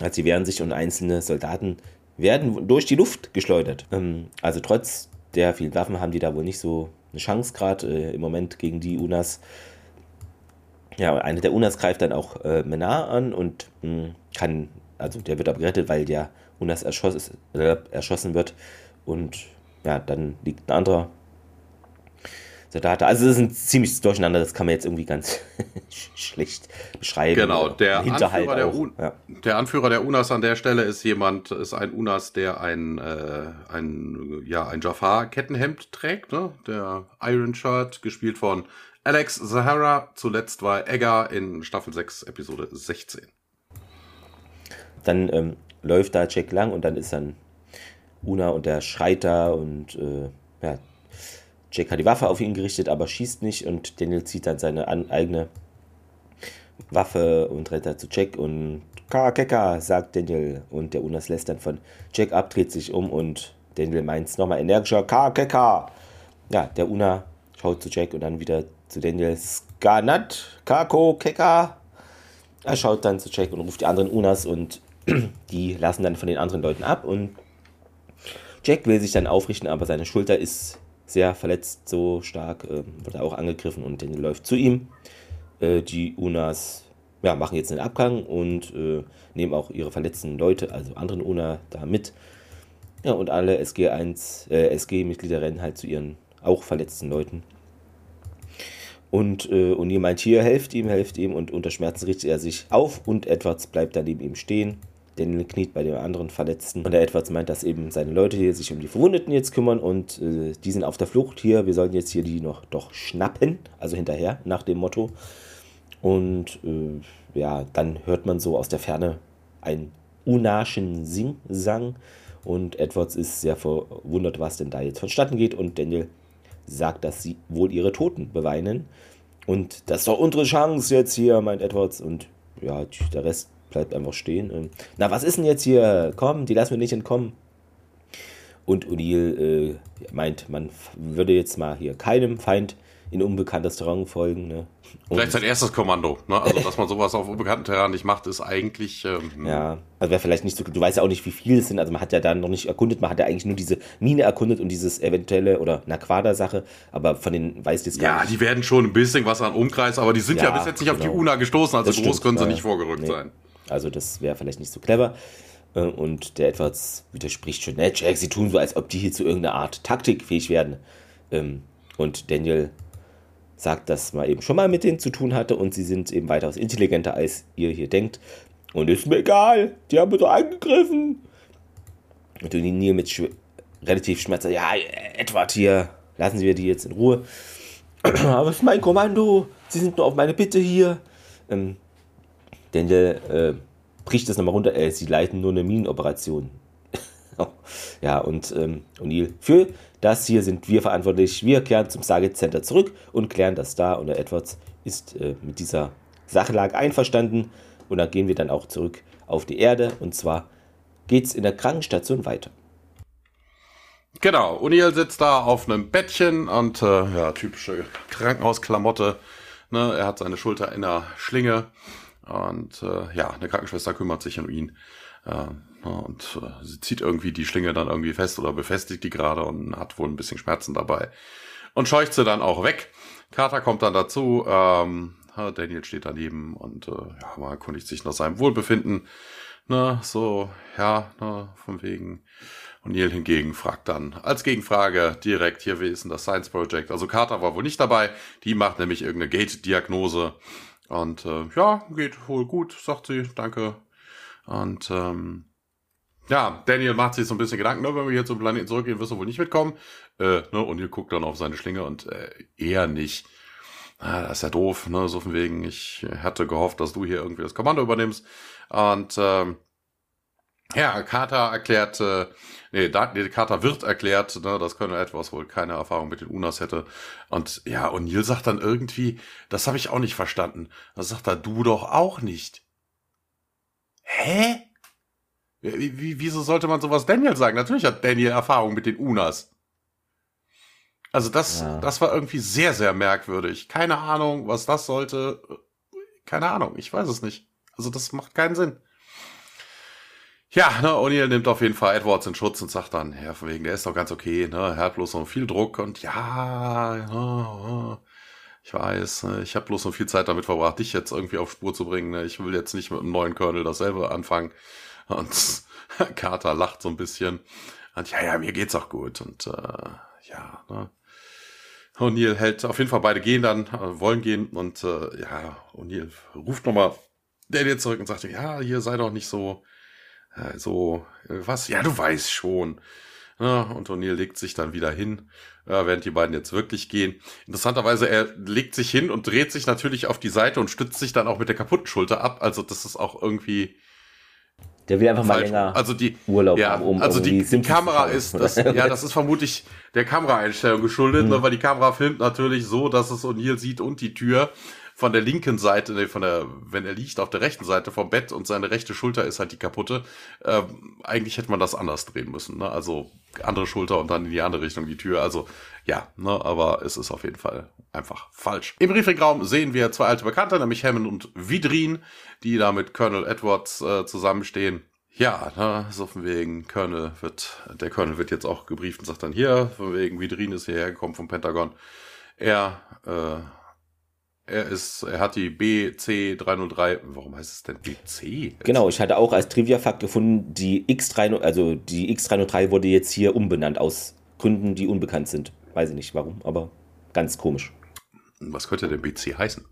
Also sie wehren sich und einzelne Soldaten werden durch die Luft geschleudert. Ähm, also trotz der vielen Waffen haben die da wohl nicht so eine Chance gerade äh, im Moment gegen die Unas. Ja, eine der Unas greift dann auch äh, Menar an und mh, hm, kann, also der wird aber gerettet, weil der Unas erschoss, äh, erschossen wird. Und ja, dann liegt ein anderer Soldat. Also das ist ein ziemliches Durcheinander, das kann man jetzt irgendwie ganz schlecht beschreiben. Genau, der Anführer der, ja. der Anführer der Unas an der Stelle ist jemand, ist ein Unas, der ein, äh, ein, ja, ein Jafar-Kettenhemd trägt, ne? Der Iron Shirt, gespielt von Alex Zahara. Zuletzt war Egger in Staffel 6, Episode 16. Dann ähm, läuft da Jack lang und dann ist dann Una und der schreit da und äh, ja, Jack hat die Waffe auf ihn gerichtet, aber schießt nicht und Daniel zieht dann seine eigene Waffe und rennt dann zu Jack und Kaka, sagt Daniel und der Unas lässt dann von Jack ab, dreht sich um und Daniel meint es nochmal energischer, Kaka. Ja, der Una schaut zu Jack und dann wieder zu Daniel, Skanat, Kako, Keka. Er schaut dann zu Jack und ruft die anderen Unas und die lassen dann von den anderen Leuten ab und Jack will sich dann aufrichten, aber seine Schulter ist sehr verletzt, so stark, äh, wird er auch angegriffen und Daniel läuft zu ihm. Äh, die Unas ja, machen jetzt einen Abgang und äh, nehmen auch ihre verletzten Leute, also anderen Una, da mit. Ja, und alle SG1, äh, SG-Mitglieder rennen halt zu ihren auch verletzten Leuten. Und äh, O'Neill meint hier, helft ihm, helft ihm und unter Schmerzen richtet er sich auf und Edwards bleibt dann neben ihm stehen. Daniel kniet bei dem anderen Verletzten. Und der Edwards meint, dass eben seine Leute hier sich um die Verwundeten jetzt kümmern und äh, die sind auf der Flucht hier. Wir sollen jetzt hier die noch doch schnappen, also hinterher, nach dem Motto. Und äh, ja, dann hört man so aus der Ferne einen unarschen Sing-Sang. Und Edwards ist sehr verwundert, was denn da jetzt vonstatten geht. Und Daniel sagt, dass sie wohl ihre Toten beweinen. Und das ist doch unsere Chance jetzt hier, meint Edwards. Und ja, der Rest bleibt einfach stehen. Und, na, was ist denn jetzt hier? Komm, die lassen wir nicht entkommen. Und O'Neill äh, meint, man würde jetzt mal hier keinem Feind in unbekanntes Terrain folgen. Ne? Vielleicht sein erstes Kommando. Ne? Also, dass man sowas auf unbekanntem Terrain nicht macht, ist eigentlich. Ähm, ja, also wäre vielleicht nicht so. Du weißt ja auch nicht, wie viele es sind. Also, man hat ja da noch nicht erkundet. Man hat ja eigentlich nur diese Mine erkundet und dieses eventuelle oder Naquada-Sache. Aber von den weiß jetzt gar ja, nicht. Ja, die werden schon ein bisschen was an Umkreis, aber die sind ja, ja bis jetzt nicht genau. auf die genau. UNA gestoßen. Also, das groß stimmt, können sie ja, nicht vorgerückt nee. sein. Also das wäre vielleicht nicht so clever. Äh, und der Edwards widerspricht schon, ne, Jack, sie tun so, als ob die hier zu irgendeiner Art Taktik fähig werden. Ähm, und Daniel sagt, dass man eben schon mal mit denen zu tun hatte und sie sind eben weitaus intelligenter, als ihr hier denkt. Und ist mir egal, die haben mir so eingegriffen. Und Neil mit schw relativ Schmerz, ja, Edward hier, lassen Sie mir die jetzt in Ruhe. Aber es ist mein Kommando, Sie sind nur auf meine Bitte hier. Ähm, Daniel äh, bricht das nochmal runter, äh, sie leiten nur eine Minenoperation. ja, und ähm, O'Neill, für das hier sind wir verantwortlich. Wir kehren zum Stargate Center zurück und klären das da. Und der Edwards ist äh, mit dieser Sachlage einverstanden. Und dann gehen wir dann auch zurück auf die Erde. Und zwar geht es in der Krankenstation weiter. Genau, O'Neill sitzt da auf einem Bettchen und äh, ja, typische Krankenhausklamotte. Ne? Er hat seine Schulter in der Schlinge und äh, ja, eine Krankenschwester kümmert sich um ihn. Äh, und äh, sie zieht irgendwie die Schlinge dann irgendwie fest oder befestigt die gerade und hat wohl ein bisschen Schmerzen dabei. Und scheucht sie dann auch weg. Carter kommt dann dazu. Ähm, Daniel steht daneben und äh, ja, man erkundigt sich nach seinem Wohlbefinden. Ne, so, ja, ne, von wegen. Und Neil hingegen fragt dann als Gegenfrage direkt, hier, wie ist denn das Science Project? Also Carter war wohl nicht dabei, die macht nämlich irgendeine Gate-Diagnose. Und äh, ja, geht wohl gut, sagt sie, danke. Und ähm, ja, Daniel macht sich so ein bisschen Gedanken, ne, wenn wir hier zum Planeten zurückgehen, wirst du wohl nicht mitkommen. Äh, ne, und ihr guckt dann auf seine Schlinge und äh, eher nicht. Ah, das ist ja doof, ne, so von wegen, ich hatte gehofft, dass du hier irgendwie das Kommando übernimmst. Und ähm, ja, Carter erklärt, äh, nee, nee, Carter wird erklärt, ne, dass Colonel Edwards wohl keine Erfahrung mit den Unas hätte. Und ja, und Neil sagt dann irgendwie, das habe ich auch nicht verstanden. Das sagt er, du doch auch nicht. Hä? Wie, wie, wieso sollte man sowas Daniel sagen? Natürlich hat Daniel Erfahrung mit den Unas. Also das, ja. das war irgendwie sehr, sehr merkwürdig. Keine Ahnung, was das sollte. Keine Ahnung, ich weiß es nicht. Also das macht keinen Sinn. Ja, ne, O'Neill nimmt auf jeden Fall Edwards in Schutz und sagt dann, ja, von wegen, der ist doch ganz okay, ne, er hat bloß noch viel Druck und ja, ja, ich weiß, ne, ich habe bloß noch viel Zeit damit verbracht, dich jetzt irgendwie auf Spur zu bringen. Ne? Ich will jetzt nicht mit einem neuen Colonel dasselbe anfangen. Und Carter lacht so ein bisschen. Und ja, ja, mir geht's auch gut. Und äh, ja, ne. O'Neill hält auf jeden Fall beide gehen dann, äh, wollen gehen und äh, ja, O'Neill ruft nochmal Daniel zurück und sagt, ja, hier sei doch nicht so, äh, so, was? Ja, du weißt schon. Ja, und O'Neill legt sich dann wieder hin, äh, während die beiden jetzt wirklich gehen. Interessanterweise, er legt sich hin und dreht sich natürlich auf die Seite und stützt sich dann auch mit der kaputten Schulter ab. Also das ist auch irgendwie. Der will einfach mal länger also die, Urlaub ja, um Also die, die Kamera ist, das, ja, das ist vermutlich der Kameraeinstellung geschuldet, mhm. weil die Kamera filmt natürlich so, dass es O'Neill sieht und die Tür von der linken Seite, nee, von der, wenn er liegt auf der rechten Seite vom Bett und seine rechte Schulter ist halt die kaputte. Ähm, eigentlich hätte man das anders drehen müssen, ne? Also andere Schulter und dann in die andere Richtung die Tür. Also ja, ne, aber es ist auf jeden Fall einfach falsch. Im Briefingraum sehen wir zwei alte Bekannte, nämlich Hammond und Vidrin, die da mit Colonel Edwards äh, zusammenstehen. Ja, ne, so von wegen Colonel wird, der Colonel wird jetzt auch gebrieft und sagt dann hier, von wegen Vidrin ist hierher gekommen vom Pentagon. Er äh, er ist, er hat die BC303. Warum heißt es denn BC? Genau, ich hatte auch als Trivia-Fakt gefunden, die X3, also die X303 wurde jetzt hier umbenannt aus Gründen, die unbekannt sind. Weiß ich nicht warum, aber ganz komisch. Was könnte denn BC heißen?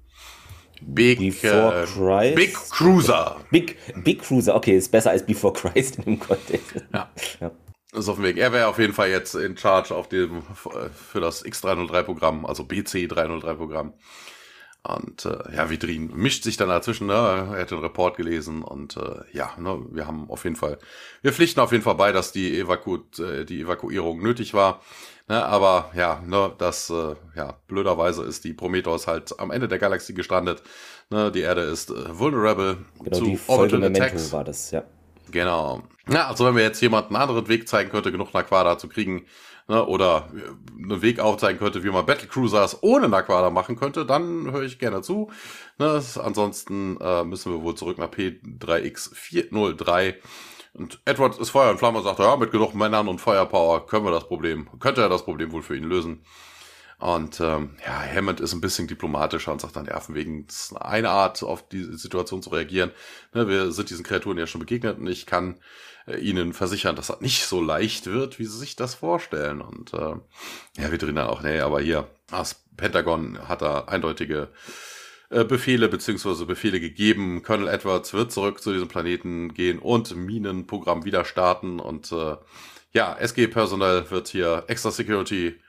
Big, Before äh, Christ. Big Cruiser. Big, Big Cruiser, okay, ist besser als Before Christ in dem Kontext. Ja. ja. ist auf dem Weg. Er wäre auf jeden Fall jetzt in Charge auf dem, für das X303-Programm, also BC303-Programm. Und äh, ja, Vidrin mischt sich dann dazwischen, ne? er hat den Report gelesen und äh, ja, ne, wir haben auf jeden Fall, wir pflichten auf jeden Fall bei, dass die, Evaku äh, die Evakuierung nötig war. Ne? Aber ja, ne, das, äh, ja, blöderweise ist die Prometheus halt am Ende der Galaxie gestrandet. Ne? Die Erde ist äh, vulnerable genau, zu die Orbital Attacks. war das, ja. Genau. Ja, also wenn wir jetzt jemanden einen anderen Weg zeigen könnte, genug Naquada zu kriegen, ne, oder einen Weg aufzeigen könnte, wie man Battle Cruisers ohne Naquada machen könnte, dann höre ich gerne zu. Ne, ansonsten äh, müssen wir wohl zurück nach P3X403. Und Edward ist Feuer und Flamme sagt, ja, mit genug Männern und Feuerpower können wir das Problem, könnte er das Problem wohl für ihn lösen. Und ähm, ja, Hammond ist ein bisschen diplomatischer und sagt dann, ja, von wegen eine Art, auf die Situation zu reagieren. Ne, wir sind diesen Kreaturen ja schon begegnet und ich kann äh, ihnen versichern, dass das nicht so leicht wird, wie sie sich das vorstellen. Und äh, ja, wir dann auch, nee, aber hier, das Pentagon hat da eindeutige äh, Befehle beziehungsweise Befehle gegeben. Colonel Edwards wird zurück zu diesem Planeten gehen und Minenprogramm wieder starten. Und äh, ja, SG-Personal wird hier Extra Security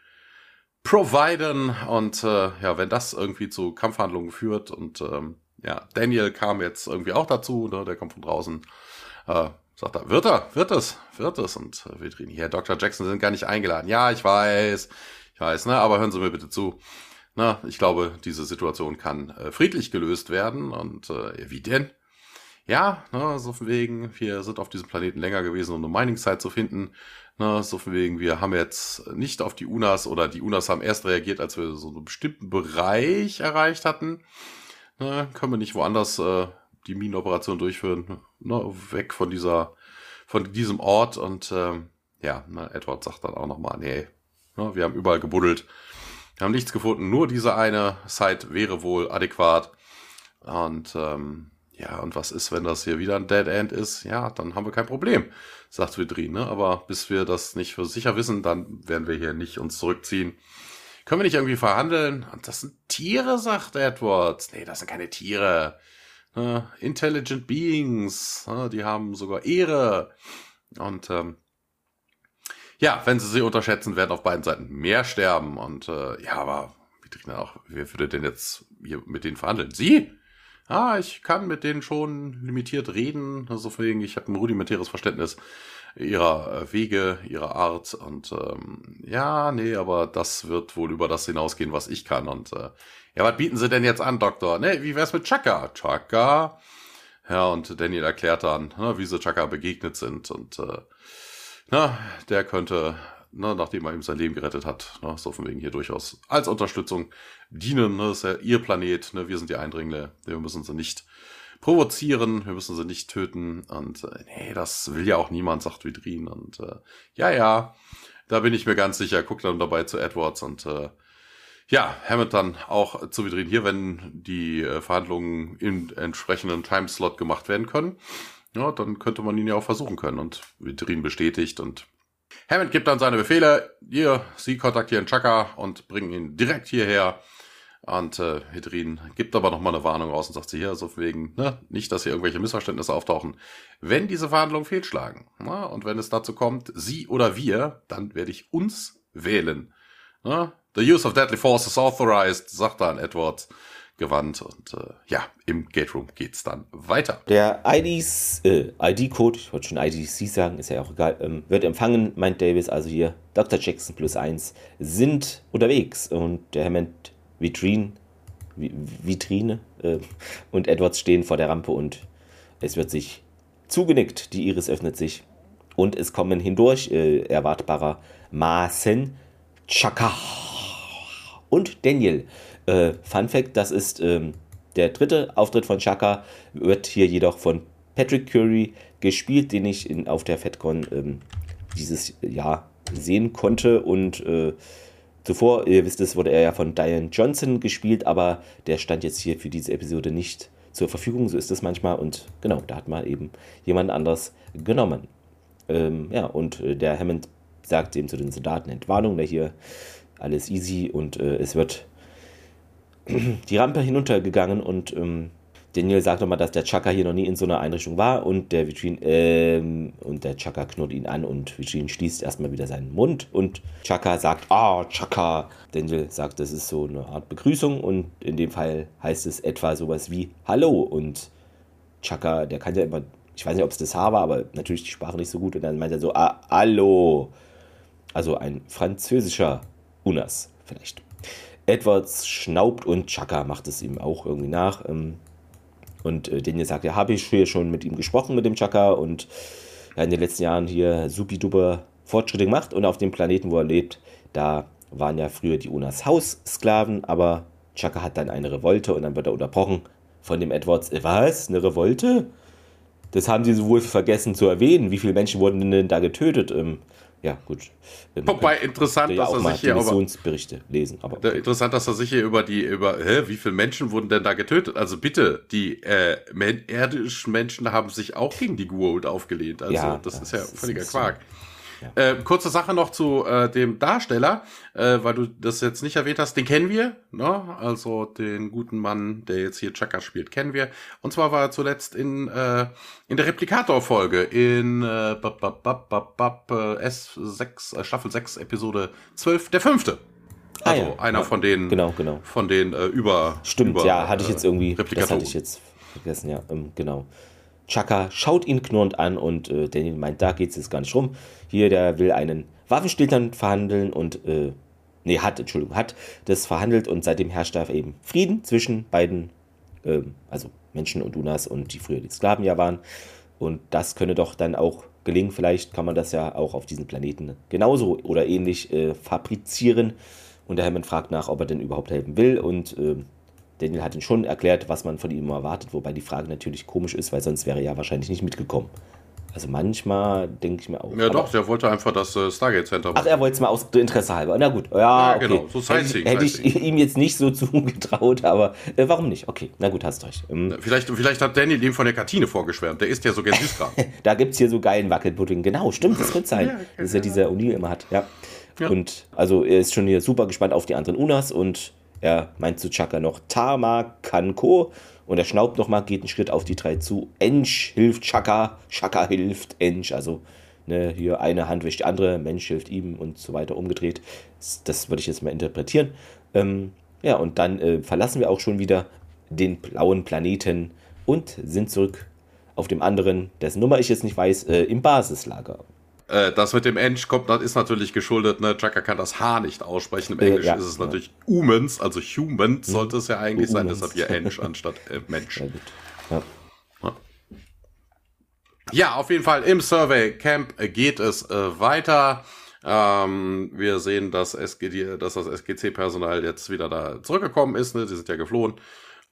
providen. Und äh, ja, wenn das irgendwie zu Kampfhandlungen führt und ähm, ja, Daniel kam jetzt irgendwie auch dazu, ne, der kommt von draußen. Äh, Sagt er, wird er, wird es, wird es. Und äh, wir hier, Dr. Jackson sind gar nicht eingeladen. Ja, ich weiß, ich weiß, ne, aber hören Sie mir bitte zu. Na, ich glaube, diese Situation kann äh, friedlich gelöst werden. Und äh, wie denn? Ja, ne, so von wegen, wir sind auf diesem Planeten länger gewesen, um eine Mining-Site zu finden. Ne, so von wegen, wir haben jetzt nicht auf die UNAS oder die UNAS haben erst reagiert, als wir so einen bestimmten Bereich erreicht hatten. Ne, können wir nicht woanders äh, die Minenoperation durchführen, ne, weg von dieser, von diesem Ort und ähm, ja, ne, Edward sagt dann auch nochmal, nee, ne, wir haben überall gebuddelt, wir haben nichts gefunden, nur diese eine Site wäre wohl adäquat und ähm, Ja, und was ist, wenn das hier wieder ein Dead End ist? Ja, dann haben wir kein Problem, sagt Vidrin, ne? Aber bis wir das nicht für sicher wissen, dann werden wir hier nicht uns zurückziehen. Können wir nicht irgendwie verhandeln? Und das sind Tiere, sagt Edwards. Nee, das sind keine Tiere. Uh, intelligent Beings. Uh, die haben sogar Ehre. Und ähm, ja, wenn sie sie unterschätzen, werden auf beiden Seiten mehr sterben. Und äh, ja, aber wie Trina auch, wer würde denn jetzt hier mit denen verhandeln? Sie? Ah, ich kann mit denen schon limitiert reden. Also wegen, ich habe ein rudimentäres Verständnis ihrer äh, Wege, ihrer Art. Und ähm, ja, nee, aber das wird wohl über das hinausgehen, was ich kann. Und äh, ja, was bieten Sie denn jetzt an, Doktor? Ne, wie wär's mit Chaka? Chaka? Ja, und Daniel erklärt dann, ne, wie sie Chaka begegnet sind. Und äh, na, der könnte, na, nachdem er ihm sein Leben gerettet hat, na, so von wegen hier durchaus als Unterstützung dienen. Ne, ist ja ihr Planet, ne, wir sind die Eindringlinge, wir müssen sie nicht provozieren, wir müssen sie nicht töten. Und äh, nee, das will ja auch niemand, sagt Vidrin. Und äh, ja, ja, da bin ich mir ganz sicher. Guckt dann dabei zu Edwards und äh, ja, Hammond dann auch zu Vidrin hier, wenn die äh, Verhandlungen im entsprechenden Timeslot gemacht werden können. Ja, dann könnte man ihn ja auch versuchen können. Und Vidrin bestätigt und Hammond gibt dann seine Befehle. Hier, Sie kontaktieren Chaka und bringen ihn direkt hierher. Und äh, Hedrin gibt aber nochmal eine Warnung raus und sagt sie hier, so wegen, ne, nicht, dass hier irgendwelche Missverständnisse auftauchen. Wenn diese Verhandlungen fehlschlagen, na, ne, und wenn es dazu kommt, sie oder wir, dann werde ich uns wählen. Na, ne. The use of deadly force is authorized, sagt dann Edwards gewandt. Und äh, ja, im Gate Room geht's dann weiter. Der IDs, äh, ID-Code, ich wollte schon IDC sagen, ist ja auch egal, ähm, wird empfangen, meint Davis, also hier Dr. Jackson plus eins sind unterwegs. Und der Hammond Vitrine, Vitrine äh, und Edwards stehen vor der Rampe und es wird sich zugenickt. Die Iris öffnet sich und es kommen hindurch äh, erwartbarermaßen Chaka und Daniel. Äh, Fun Fact: Das ist ähm, der dritte Auftritt von Chaka, wird hier jedoch von Patrick Curry gespielt, den ich in, auf der FedCon ähm, dieses Jahr sehen konnte und äh, Zuvor, ihr wisst es, wurde er ja von Diane Johnson gespielt, aber der stand jetzt hier für diese Episode nicht zur Verfügung. So ist es manchmal. Und genau, da hat man eben jemand anders genommen. Ähm, ja, und äh, der Hammond sagt eben zu den Soldaten Entwarnung, der hier alles easy und äh, es wird die Rampe hinuntergegangen und ähm, Daniel sagt nochmal, dass der Chaka hier noch nie in so einer Einrichtung war und der Vitrin, ähm, und der Chaka knurrt ihn an und Vitrin schließt erstmal wieder seinen Mund und Chaka sagt, ah, oh, Chaka. Daniel sagt, das ist so eine Art Begrüßung und in dem Fall heißt es etwa sowas wie Hallo und Chaka, der kann ja immer, ich weiß nicht, ob es das Haar war, aber natürlich die Sprache nicht so gut und dann meint er so, ah, Hallo. Also ein französischer Unas vielleicht. Edwards schnaubt und Chaka macht es ihm auch irgendwie nach. Ähm, und äh, Daniel sagt, ja, habe ich hier schon mit ihm gesprochen, mit dem Chaka und ja, in den letzten Jahren hier supi-duper Fortschritte gemacht und auf dem Planeten, wo er lebt, da waren ja früher die Unas Haussklaven, aber Chaka hat dann eine Revolte und dann wird er unterbrochen von dem Edwards. Äh, was? Eine Revolte? Das haben sie wohl vergessen zu erwähnen. Wie viele Menschen wurden denn da getötet? Ähm, ja, gut. Wobei interessant, ja dass er sich hier Missionsberichte lesen. Aber interessant, dass er sich hier über die über hä, wie viele Menschen wurden denn da getötet? Also bitte, die äh, irdischen Menschen haben sich auch gegen die Goa'uld aufgelehnt. Also ja, das, das, ist ja völliger Quark. So. Ja. Äh, kurze Sache noch zu äh, dem Darsteller, äh, weil du das jetzt nicht erwähnt hast. Den kennen wir, ne? Also den guten Mann, der jetzt hier Chaka spielt, kennen wir. Und zwar war er zuletzt in äh, in der Replikator-Folge in äh, bap, bap, bap, bap, bap, äh, S6 äh, Staffel 6 Episode 12, der fünfte. Ah also ah, ja. einer ja. von den genau genau von den äh, über stimmt über, ja hatte ich jetzt irgendwie das hatte ich jetzt vergessen ja ähm, genau Chaka schaut ihn knurrend an und äh, Daniel meint, da geht es jetzt gar nicht rum. Hier, der will einen Waffenstillstand verhandeln und, äh, nee, hat, Entschuldigung, hat das verhandelt und seitdem herrscht da eben Frieden zwischen beiden, äh, also Menschen und Unas und die früher die Sklaven ja waren. Und das könne doch dann auch gelingen. Vielleicht kann man das ja auch auf diesem Planeten genauso oder ähnlich äh, fabrizieren. Und der Hammond fragt nach, ob er denn überhaupt helfen will. Und äh, Daniel hat ihn schon erklärt, was man von ihm erwartet, wobei die Frage natürlich komisch ist, weil sonst wäre er ja wahrscheinlich nicht mitgekommen. Also manchmal denke ich mir auch. Ja, doch, der wollte einfach das äh, Stargate Center machen. Ach, er wollte es mal aus Interesse halber. Na gut, ja, ja okay. genau, so Sightseeing. Hätte ich, hätte ich ihm jetzt nicht so zugetraut, aber äh, warum nicht? Okay, na gut, hast recht. Ähm, vielleicht, vielleicht hat Daniel ihm von der Kantine vorgeschwärmt. Der ist ja so gern Süßkram. da gibt es hier so geilen Wackelpudding. Genau, stimmt, das wird sein. ja, das ist ja dieser O'Neill immer hat, ja. ja. Und also er ist schon hier super gespannt auf die anderen Unas und er meint zu Chaka noch Tama Kanko und er schnaubt nochmal, geht einen Schritt auf die drei zu. Ensch hilft Chaka, Chaka hilft Ensch. Also ne, hier eine Hand wäscht die andere, Mensch hilft ihm und so weiter umgedreht. Das, das würde ich jetzt mal interpretieren. Ähm, ja, und dann äh, verlassen wir auch schon wieder den blauen Planeten und sind zurück auf dem anderen, dessen Nummer ich jetzt nicht weiß, äh, im Basislager. Äh, das mit dem Ensch kommt, das ist natürlich geschuldet, ne? Chaka kann das H nicht aussprechen. Im äh, Englisch ja, ist es ja. natürlich Humans, also Human mhm. sollte es ja eigentlich sein, deshalb hier Ensch anstatt äh, Mensch. Ja, ja, auf jeden Fall im Survey Camp geht es äh, weiter. Ähm, wir sehen, dass, SG, dass das SGC-Personal jetzt wieder da zurückgekommen ist. Ne? Die sind ja geflohen.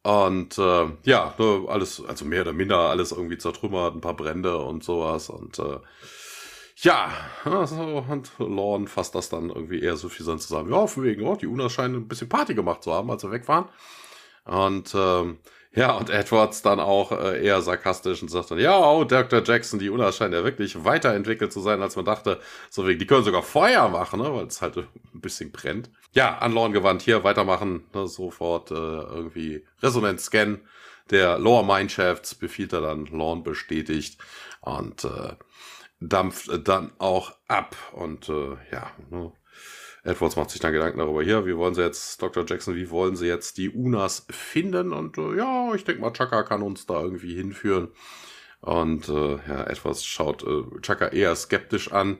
Und äh, ja, ne, alles, also mehr oder minder alles irgendwie zertrümmert, ein paar Brände und sowas. Und äh, ja, also, und Lorne fasst das dann irgendwie eher so viel sonst zusammen. Ja, von wegen, oh, die Unas scheinen ein bisschen Party gemacht zu haben, als wir weg waren. Und ähm, ja, und Edwards dann auch äh, eher sarkastisch und sagt dann, ja, oh, Dr. Jackson, die Unas scheinen ja wirklich weiterentwickelt zu sein, als man dachte. So wegen, die können sogar Feuer machen, ne, weil es halt ein bisschen brennt. Ja, an Lorne gewandt, hier weitermachen, ne, sofort äh, irgendwie Resonanz-Scan der Lower Mineshafts befiehlt er dann, Lorne bestätigt. Und äh, dampft dann auch ab. Und äh, ja, ne? Edwards macht sich dann Gedanken darüber, hier, wie wollen sie jetzt, Dr. Jackson, wie wollen sie jetzt die Unas finden? Und äh, ja, ich denke mal, Chaka kann uns da irgendwie hinführen. Und äh, ja, Edwards schaut äh, Chaka eher skeptisch an.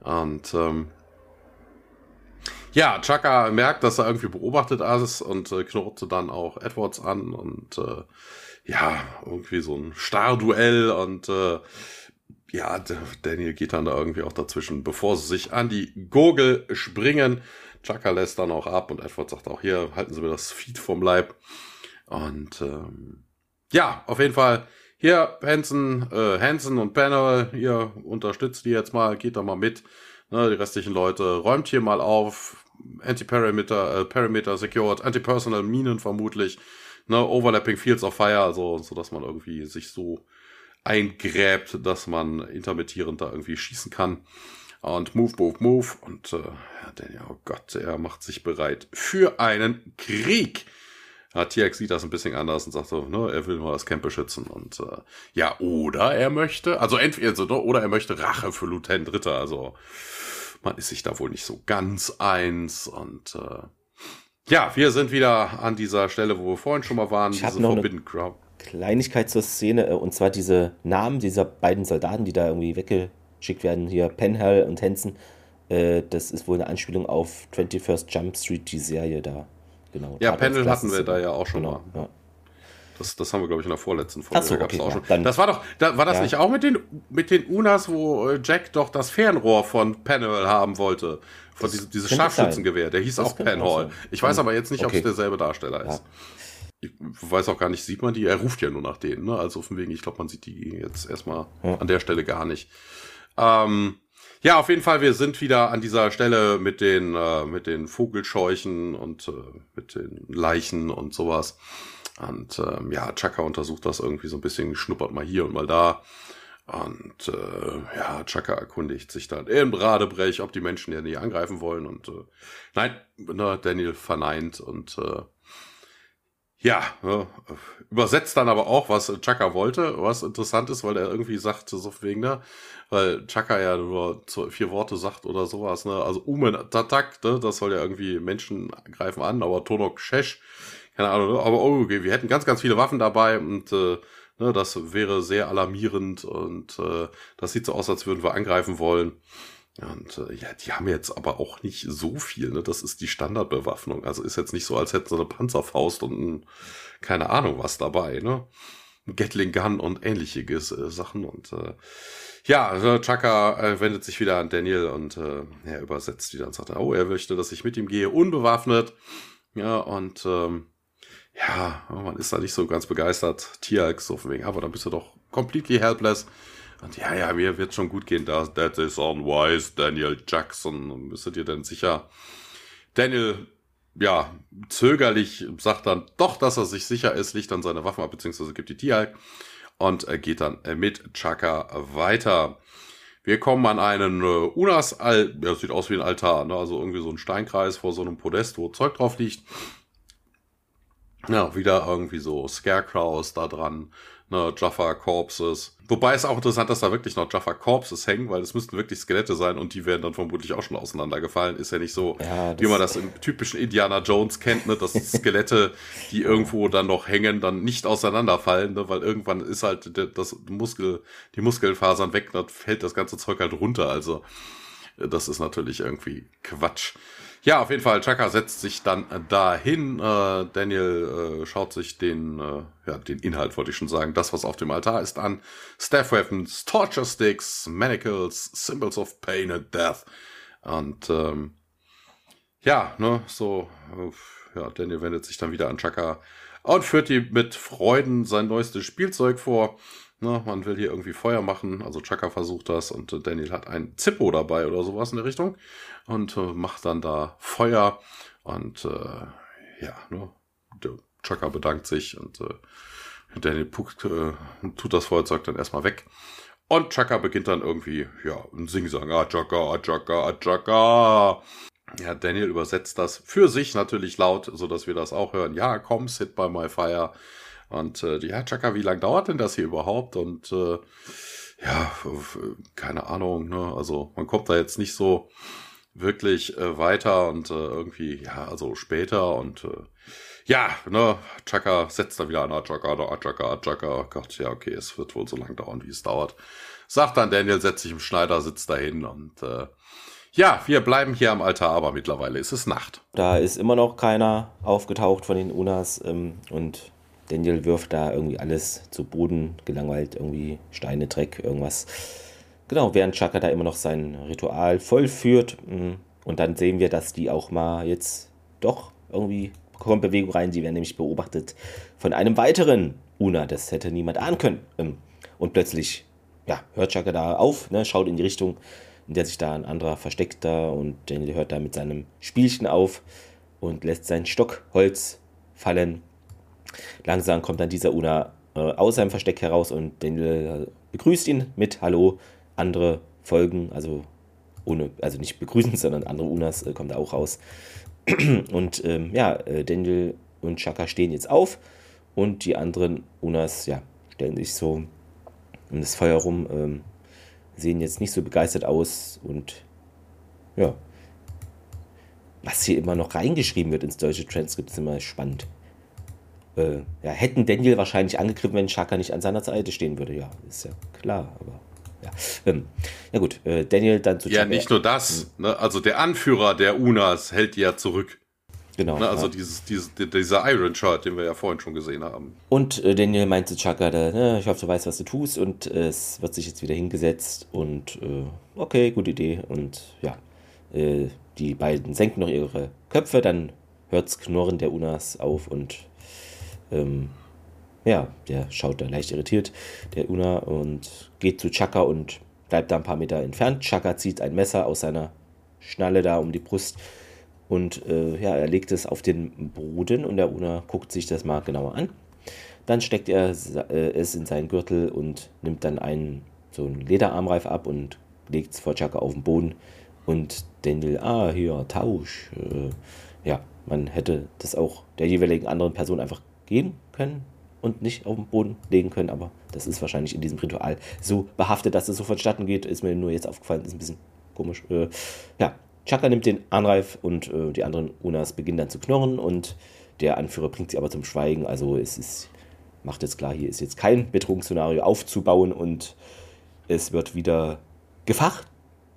Und ähm, ja, Chaka merkt, dass er irgendwie beobachtet ist und äh, knurrte dann auch Edwards an und äh, ja, irgendwie so ein Starduell und äh, ja, Daniel geht dann da irgendwie auch dazwischen, bevor sie sich an die Gurgel springen. Chaka lässt dann auch ab und Edward sagt auch hier, halten Sie mir das Feed vom Leib. Und ähm, ja, auf jeden Fall hier Hansen, äh, Hansen und Panel, ihr unterstützt die jetzt mal, geht da mal mit. Ne, die restlichen Leute räumt hier mal auf. Anti-Parameter, äh, Parameter secured, Anti-Personal Minen vermutlich. Ne, Overlapping Fields of Fire, also so dass man irgendwie sich so eingräbt, dass man intermittierend da irgendwie schießen kann. Und move, move, move. Und äh, Daniel, oh Gott, er macht sich bereit für einen Krieg. Ja, TX sieht das ein bisschen anders und sagt so, ne, er will nur das Camp beschützen. Und äh, ja, oder er möchte, also entweder, also, oder er möchte Rache für Lieutenant Ritter. Also man ist sich da wohl nicht so ganz eins. Und äh, ja, wir sind wieder an dieser Stelle, wo wir vorhin schon mal waren, ich diese Forbidden Crowd. Kleinigkeit zur Szene, äh, und zwar diese Namen dieser beiden Soldaten, die da irgendwie weggeschickt werden, hier Penhall und Hansen. Äh, das ist wohl eine Anspielung auf 21st Jump Street, die Serie da. Genau. Ja, Penhall hatten wir da ja auch schon genau, mal. Ja. Das, das haben wir, glaube ich, in der vorletzten Folge. So, okay, auch ja, das war doch, da, war das ja. nicht auch mit den, mit den Unas, wo äh, Jack doch das Fernrohr von Penhall haben wollte? Von diesem dieses Scharfschützengewehr. Der hieß das auch Penhall. Ich weiß aber jetzt nicht, okay. ob es derselbe Darsteller ist ich weiß auch gar nicht, sieht man die? Er ruft ja nur nach denen, ne? Also von wegen, ich glaube, man sieht die jetzt erstmal ja. an der Stelle gar nicht. Ähm, ja, auf jeden Fall, wir sind wieder an dieser Stelle mit den, äh, mit den Vogelscheuchen und äh, mit den Leichen und sowas. Und ähm, ja, Chaka untersucht das irgendwie so ein bisschen, schnuppert mal hier und mal da. Und äh, ja, Chaka erkundigt sich dann im Radebrech, ob die Menschen ja nicht angreifen wollen. Und äh, nein, ne, Daniel verneint und äh, ja, übersetzt dann aber auch, was Chaka wollte, was interessant ist, weil er irgendwie sagt, so wegen, ne, weil Chaka ja nur vier Worte sagt oder sowas, ne, also Umen Tatak, ne, das soll ja irgendwie Menschen greifen an, aber Tonok Shesh, keine Ahnung, ne, aber oh, okay, wir hätten ganz, ganz viele Waffen dabei und äh, ne, das wäre sehr alarmierend und äh, das sieht so aus, als würden wir angreifen wollen. Und äh, ja, die haben jetzt aber auch nicht so viel. Ne? Das ist die Standardbewaffnung. Also ist jetzt nicht so, als hätten sie eine Panzerfaust und ein, keine Ahnung was dabei. Ne? Gatling Gun und ähnliche äh, Sachen. Und äh, ja, also Chaka äh, wendet sich wieder an Daniel und äh, er übersetzt die dann und sagt, oh, er möchte, dass ich mit ihm gehe, unbewaffnet. Ja, und ähm, ja, man ist da nicht so ganz begeistert. Tierx, so von wegen, aber dann bist du doch completely helpless. Und ja, ja, mir wird schon gut gehen. Da, that is unwise, Daniel Jackson. Müsstet ihr denn sicher. Daniel, ja, zögerlich sagt dann doch, dass er sich sicher ist, legt dann seine Waffen ab, beziehungsweise gibt die Tierhalk und äh, geht dann äh, mit Chaka weiter. Wir kommen an einen äh, Unas, Al ja, sieht aus wie ein Altar, ne? also irgendwie so ein Steinkreis vor so einem Podest, wo Zeug drauf liegt. Ja, wieder irgendwie so Scarecrows da dran, ne, Jaffa Corpses. Wobei es auch interessant, dass da wirklich noch Jaffa Corpses hängen, weil es müssten wirklich Skelette sein und die werden dann vermutlich auch schon auseinandergefallen. Ist ja nicht so, Ja, wie man das im typischen Indiana Jones kennt, ne, dass Skelette, die irgendwo dann noch hängen, dann nicht auseinanderfallen, ne, weil irgendwann ist halt das Muskel, die Muskelfasern weg, dann fällt das ganze Zeug halt runter. Also das ist natürlich irgendwie Quatsch. Ja, auf jeden Fall, Chaka setzt sich dann äh, dahin. Äh, Daniel äh, schaut sich den, äh, ja, den Inhalt, wollte ich schon sagen, das, was auf dem Altar ist, an. Staff Weapons, Torture Sticks, Manacles, Symbols of Pain and Death. Und ähm, ja, ne, so, äh, ja, Daniel wendet sich dann wieder an Chaka und führt ihm mit Freuden sein neuestes Spielzeug vor. Ne, man will hier irgendwie Feuer machen, also Chaka versucht das und äh, Daniel hat ein Zippo dabei oder sowas in der Richtung und äh, macht dann da Feuer und äh, ja, ne, der Chaka bedankt sich und äh, Daniel puckt, äh, tut das Feuerzeug dann erstmal weg. Und Chaka beginnt dann irgendwie, ja, ein Singsang, ah, Chaka, ah, Chaka, ah, Chaka. Ja, Daniel übersetzt das für sich natürlich laut, so dass wir das auch hören. Ja, komm, sit by my fire. Und äh, ja, Chaka, wie lange dauert denn das hier überhaupt? Und äh, ja, keine Ahnung, ne? Also man kommt da jetzt nicht so wirklich äh, weiter und äh, irgendwie, ja, also später und äh, ja, ne, Chaka setzt da wieder an, ah, Chaka, ah, Chaka, ah, Chaka. Gott, ja, okay, es wird wohl so lang dauern, wie es dauert. Sagt dann Daniel, setzt sich im Schneider, sitzt dahin und äh, ja, wir bleiben hier am Altar, aber mittlerweile ist es Nacht. Da ist immer noch keiner aufgetaucht von den Unas ähm, und Daniel wirft da irgendwie alles zu Boden, gelangweilt, irgendwie Steine, Dreck, irgendwas. Genau, während Chaka da immer noch sein Ritual vollführt. mm, Und dann sehen wir, dass die auch mal jetzt doch irgendwie kommt Bewegung rein. Die werden nämlich beobachtet von einem weiteren Una. Das hätte niemand ahnen können. Ähm, Und plötzlich, ja, hört Chaka da auf, ne, schaut in die Richtung, in der sich da ein anderer versteckt da. Und Daniel hört da mit seinem Spielchen auf und lässt sein Stockholz fallen. Langsam kommt dann dieser Una äh, aus seinem Versteck heraus und Daniel begrüßt ihn mit Hallo. Andere folgen, also ohne, also nicht begrüßen, sondern andere Unas äh, kommen da auch raus. Und ähm, ja, äh, Daniel und Chaka stehen jetzt auf und die anderen Unas, ja, stellen sich so um das Feuer rum, ähm, sehen jetzt nicht so begeistert aus und ja. Was hier immer noch reingeschrieben wird ins deutsche Transkript, ist immer spannend. Äh, ja, hätten Daniel wahrscheinlich angegriffen, wenn Chaka nicht an seiner Seite stehen würde. Ja, ist ja klar, aber ja. Ähm, ja gut, äh, Daniel dann zu Ja, Chaka. nicht nur das, ne? also der Anführer der Unas hält ja zurück. Genau. Ne? Also ja. dieses, dieses, dieser Iron Shirt, den wir ja vorhin schon gesehen haben. Und äh, Daniel meint zu Chaka, da, ne, ich hoffe, du weißt, was du tust. Und äh, es wird sich jetzt wieder hingesetzt. Und äh, okay, gute Idee. Und ja, äh, die beiden senken noch ihre Köpfe. Dann hört's Knurren der Unas auf. Und ähm, ja, der schaut da leicht irritiert, der Una, und geht zu Chaka und bleibt da ein paar Meter entfernt. Chaka zieht ein Messer aus seiner Schnalle da um die Brust und äh, ja, er legt es auf den Boden und der Una guckt sich das mal genauer an. Dann steckt er äh, es in seinen Gürtel und nimmt dann einen so einen Lederarmreif ab und legt es vor Chaka auf den Boden. Und Daniel, ah, hier, Tausch. Äh, ja, man hätte das auch der jeweiligen anderen Person einfach geben können und nicht auf den Boden legen können, aber das ist wahrscheinlich in diesem Ritual so behaftet, dass es so vonstatten geht. Ist mir nur jetzt aufgefallen, ist ein bisschen komisch. Äh, ja, Chaka nimmt den Anreif und äh, die anderen Unas beginnen dann zu knurren und der Anführer bringt sie aber zum Schweigen. Also es ist, macht jetzt klar, hier ist jetzt kein Bedrohungsszenario aufzubauen und es wird wieder gefacht,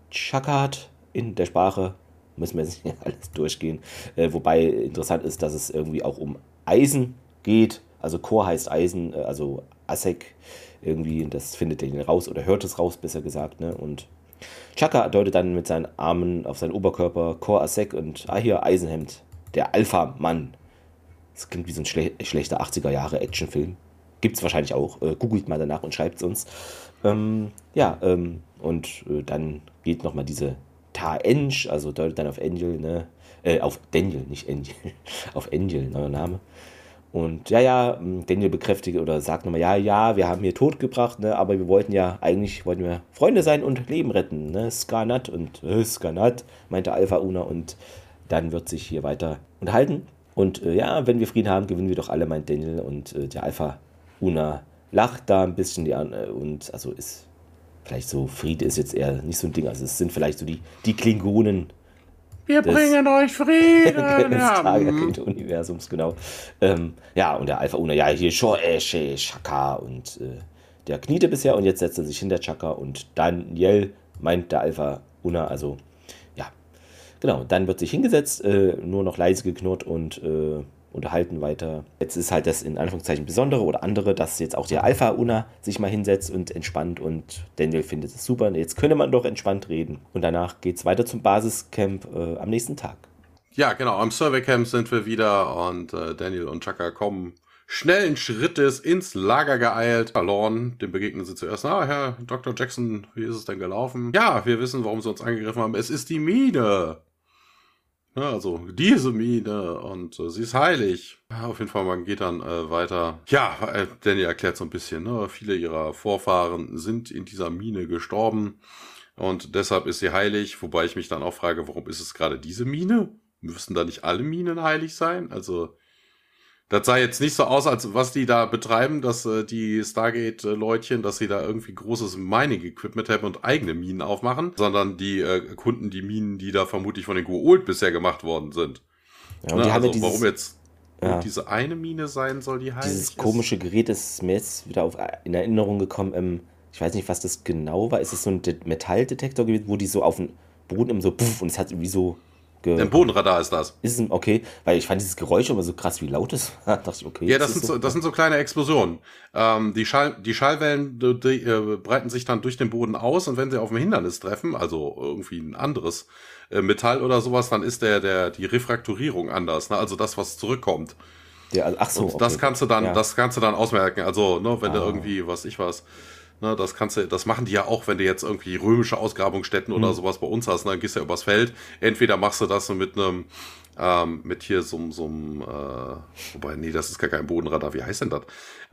Chakat in der Sprache. Müssen wir jetzt nicht alles durchgehen. Äh, wobei interessant ist, dass es irgendwie auch um Eisen geht. Also Chor heißt Eisen, äh, also Asek irgendwie. Das findet er raus oder hört es raus, besser gesagt. Ne? Und Chaka deutet dann mit seinen Armen auf seinen Oberkörper Chor Asek und ah hier Eisenhemd. Der Alpha-Mann. Das klingt wie so ein schle schlechter 80er Jahre Actionfilm. gibt es wahrscheinlich auch. Äh, googelt mal danach und schreibt es uns. Ähm, ja, ähm, und äh, dann geht nochmal diese Ta-Ensch, also deutet dann auf Angel, ne? Äh, auf Daniel, nicht Angel. auf Angel, neuer Name. Und ja, ja, Daniel bekräftigt oder sagt nochmal, ja, ja, wir haben hier Tod gebracht, ne, aber wir wollten ja, eigentlich wollten wir Freunde sein und Leben retten, ne, Skarnat und äh, Skarnat, meinte Alpha Una und dann wird sich hier weiter unterhalten. Und äh, ja, wenn wir Frieden haben, gewinnen wir doch alle, meint Daniel und äh, der Alpha Una lacht da ein bisschen die, äh, und also ist vielleicht so, Friede ist jetzt eher nicht so ein Ding, also es sind vielleicht so die, die Klingonen wir des, bringen euch Frieden. des ja. Universums, genau. Ähm, ja, und der Alpha Una, ja, hier Shoeshe, Shaka und äh, der kniete bisher und jetzt setzt er sich hinter Chaka und Daniel meint der Alpha Una, also ja, genau, dann wird sich hingesetzt, äh, nur noch leise geknurrt und äh, unterhalten weiter. Jetzt ist halt das in Anführungszeichen Besondere oder andere, dass jetzt auch der Alpha Una sich mal hinsetzt und entspannt und Daniel findet es super. Jetzt könnte man doch entspannt reden. Und danach geht es weiter zum Basiscamp äh, am nächsten Tag. Ja, genau, am Surveycamp sind wir wieder und äh, Daniel und Chaka kommen schnellen Schrittes ins Lager geeilt. Lorne, dem begegnen sie zuerst. Ah, Herr Dr. Jackson, wie ist es denn gelaufen? Ja, wir wissen, warum sie uns angegriffen haben. Es ist die Mine. Ja, also diese Mine und äh, sie ist heilig. Ja, auf jeden Fall, man geht dann äh, weiter. Ja, äh, Danny erklärt so ein bisschen, ne? viele ihrer Vorfahren sind in dieser Mine gestorben und deshalb ist sie heilig. Wobei ich mich dann auch frage, warum ist es gerade diese Mine? Müssen da nicht alle Minen heilig sein? Also das sah jetzt nicht so aus, als was die da betreiben, dass äh, die Stargate-Leutchen, dass sie da irgendwie großes Mining-Equipment haben und eigene Minen aufmachen, sondern die äh, Kunden die Minen, die da vermutlich von den Goa'uld bisher gemacht worden sind. Ja, ne? also, dieses, warum jetzt ja. diese eine Mine sein soll, die heilig Dieses komische Gerät ist mir jetzt wieder auf, in Erinnerung gekommen. Ähm, ich weiß nicht, was das genau war. Ist es so ein De Metalldetektor gewesen, wo die so auf den Boden im so puff und es hat irgendwie so ein Bodenradar ist das. Ist es, okay, weil ich fand dieses Geräusch immer so krass, wie laut es war. dachte ich, okay. Ja, das, sind so, das sind so kleine Explosionen. Ähm, die, Schall, die Schallwellen die, die, äh, breiten sich dann durch den Boden aus und wenn sie auf ein Hindernis treffen, also irgendwie ein anderes äh, Metall oder sowas, dann ist der, der, die Refrakturierung anders. Ne? Also das, was zurückkommt. Ja, also, ach so. Und das okay. kannst du dann, ja. das kannst du dann ausmerken. Also, ne, wenn ah. du irgendwie, was ich was, Ne, das kannst du, das machen die ja auch, wenn du jetzt irgendwie römische Ausgrabungsstätten mhm. oder sowas bei uns hast, ne, dann gehst du ja übers Feld. Entweder machst du das so mit einem, ähm, mit hier so, so einem, äh, wobei, nee, das ist gar kein Bodenradar, wie heißt denn das?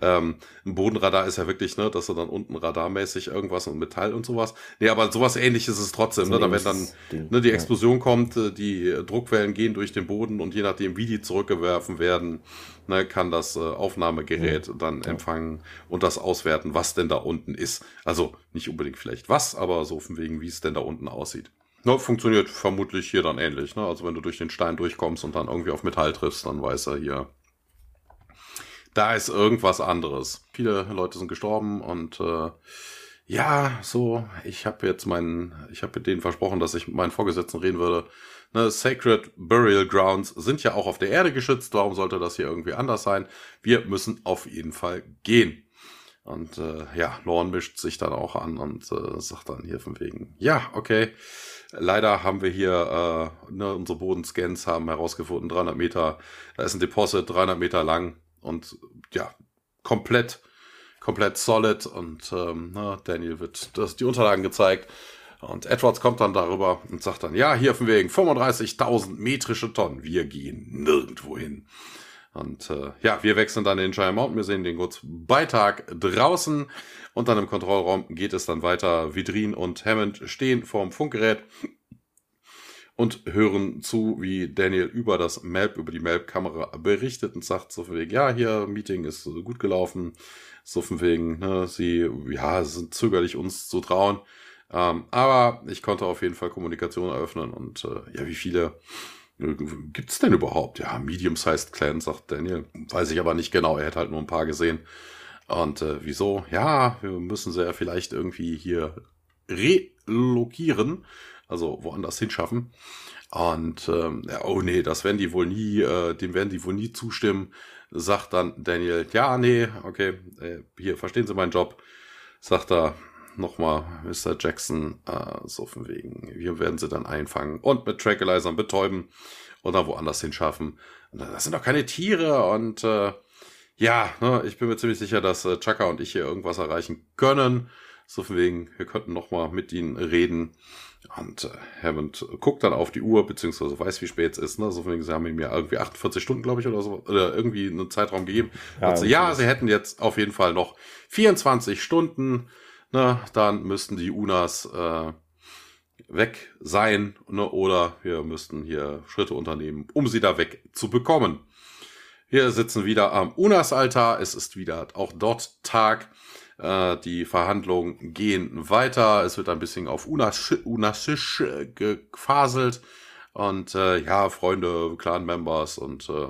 Ähm, ein Bodenradar ist ja wirklich, ne, dass du dann unten radarmäßig irgendwas und Metall und sowas. Nee, aber sowas ähnliches ist es trotzdem, so ne, da wenn dann ne, die Explosion ja. kommt, äh, die Druckwellen gehen durch den Boden und je nachdem, wie die zurückgeworfen werden, ne, kann das äh, Aufnahmegerät ja. dann ja. empfangen und das auswerten, was denn da unten ist. Also nicht unbedingt vielleicht was, aber so von wegen, wie es denn da unten aussieht. Ne, funktioniert vermutlich hier dann ähnlich. Ne? Also wenn du durch den Stein durchkommst und dann irgendwie auf Metall triffst, dann weiß er hier, da ist irgendwas anderes. Viele Leute sind gestorben und äh, ja, so, ich habe jetzt meinen, ich habe denen versprochen, dass ich mit meinen Vorgesetzten reden würde. Ne, Sacred Burial Grounds sind ja auch auf der Erde geschützt. Warum sollte das hier irgendwie anders sein? Wir müssen auf jeden Fall gehen. Und äh, ja, Lorne mischt sich dann auch an und äh, sagt dann hier von wegen, ja, okay, leider haben wir hier, äh, ne, unsere Bodenscans haben herausgefunden, 300 Meter, da ist ein Deposit, 300 Meter lang und ja, komplett, komplett solid und ähm, na, Daniel wird das, die Unterlagen gezeigt und Edwards kommt dann darüber und sagt dann, ja, hier auf dem Weg 35.000 metrische Tonnen, wir gehen nirgendwo hin. Und äh, ja, wir wechseln dann den Giant Mountain, wir sehen den kurz bei Tag draußen und dann im Kontrollraum geht es dann weiter. Vidrin und Hammond stehen vorm Funkgerät und hören zu, wie Daniel über das Map, über die Map-Kamera berichtet und sagt so von wegen, ja, hier, Meeting ist gut gelaufen, so von wegen, ne, sie, ja, sind zögerlich uns zu trauen, ähm, aber ich konnte auf jeden Fall Kommunikation eröffnen und äh, ja, wie viele äh, gibt's denn überhaupt? Ja, Medium-Sized Clan, sagt Daniel. Weiß ich aber nicht genau, er hätte halt nur ein paar gesehen. Und äh, wieso? Ja, wir müssen sie ja vielleicht irgendwie hier relokieren also woanders hinschaffen. Und ähm, ja, oh nee, das werden die wohl nie, äh, dem werden die wohl nie zustimmen. Sagt dann Daniel, ja, nee, okay, äh, hier, verstehen Sie meinen Job. Sagt er nochmal, Mr. Jackson, äh, so von wegen, wir werden sie dann einfangen und mit Tranquilizern betäuben und dann woanders hinschaffen. Das sind doch keine Tiere und äh, ja, ne, ich bin mir ziemlich sicher, dass äh, Chaka und ich hier irgendwas erreichen können. So von wegen, wir könnten noch mal mit ihnen reden. Und äh, Hammond guckt dann auf die Uhr, beziehungsweise weiß, wie spät es ist. Ne? So von wegen, sie haben ihm ja irgendwie 48 Stunden, glaube ich, oder so, oder irgendwie einen Zeitraum gegeben. Ja, so, ja sie hätten jetzt auf jeden Fall noch 24 Stunden. Ne? Dann müssten die Unas äh, weg sein, ne? oder wir müssten hier Schritte unternehmen, um sie da weg zu bekommen. Wir sitzen wieder am Unas-Altar. Es ist wieder auch dort Tag. Äh, die Verhandlungen gehen weiter. Es wird ein bisschen auf Unasisch äh, gefaselt. Und äh, ja, Freunde, Clan-Members und äh,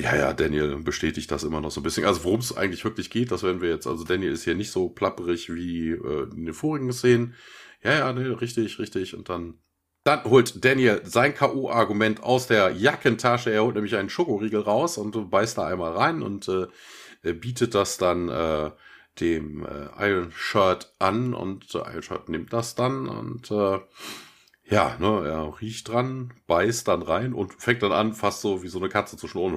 ja, ja, Daniel bestätigt das immer noch so ein bisschen. Also worum es eigentlich wirklich geht, das werden wir jetzt. Also Daniel ist hier nicht so plapperig wie äh, in den vorigen Szenen. Ja, ja, ne, richtig, richtig. Und dann, dann holt Daniel sein K.O.-Argument aus der Jackentasche. Er holt nämlich einen Schokoriegel raus und beißt da einmal rein und äh, bietet das dann äh, dem äh, Iron Shirt an und äh, Iron Shirt nimmt das dann und äh, ja, ne, er riecht dran, beißt dann rein und fängt dann an, fast so wie so eine Katze zu schnurren.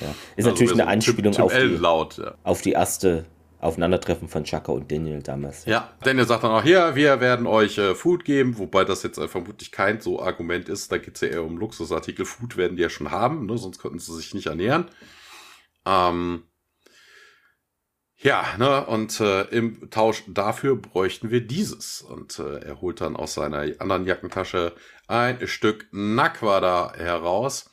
Ja. Ist also natürlich eine so Anspielung Tim, Tim auf, die, laut, ja. auf die erste Aufeinandertreffen von Chaka und Daniel damals. Ja, Daniel sagt dann auch, hier, wir werden euch äh, Food geben, wobei das jetzt äh, vermutlich kein so Argument ist. Da geht es ja eher um Luxusartikel. Food werden die ja schon haben, ne? sonst könnten sie sich nicht ernähren. Ähm, ja, ne, und äh, im Tausch dafür bräuchten wir dieses. Und äh, er holt dann aus seiner anderen Jackentasche ein Stück Naquada heraus.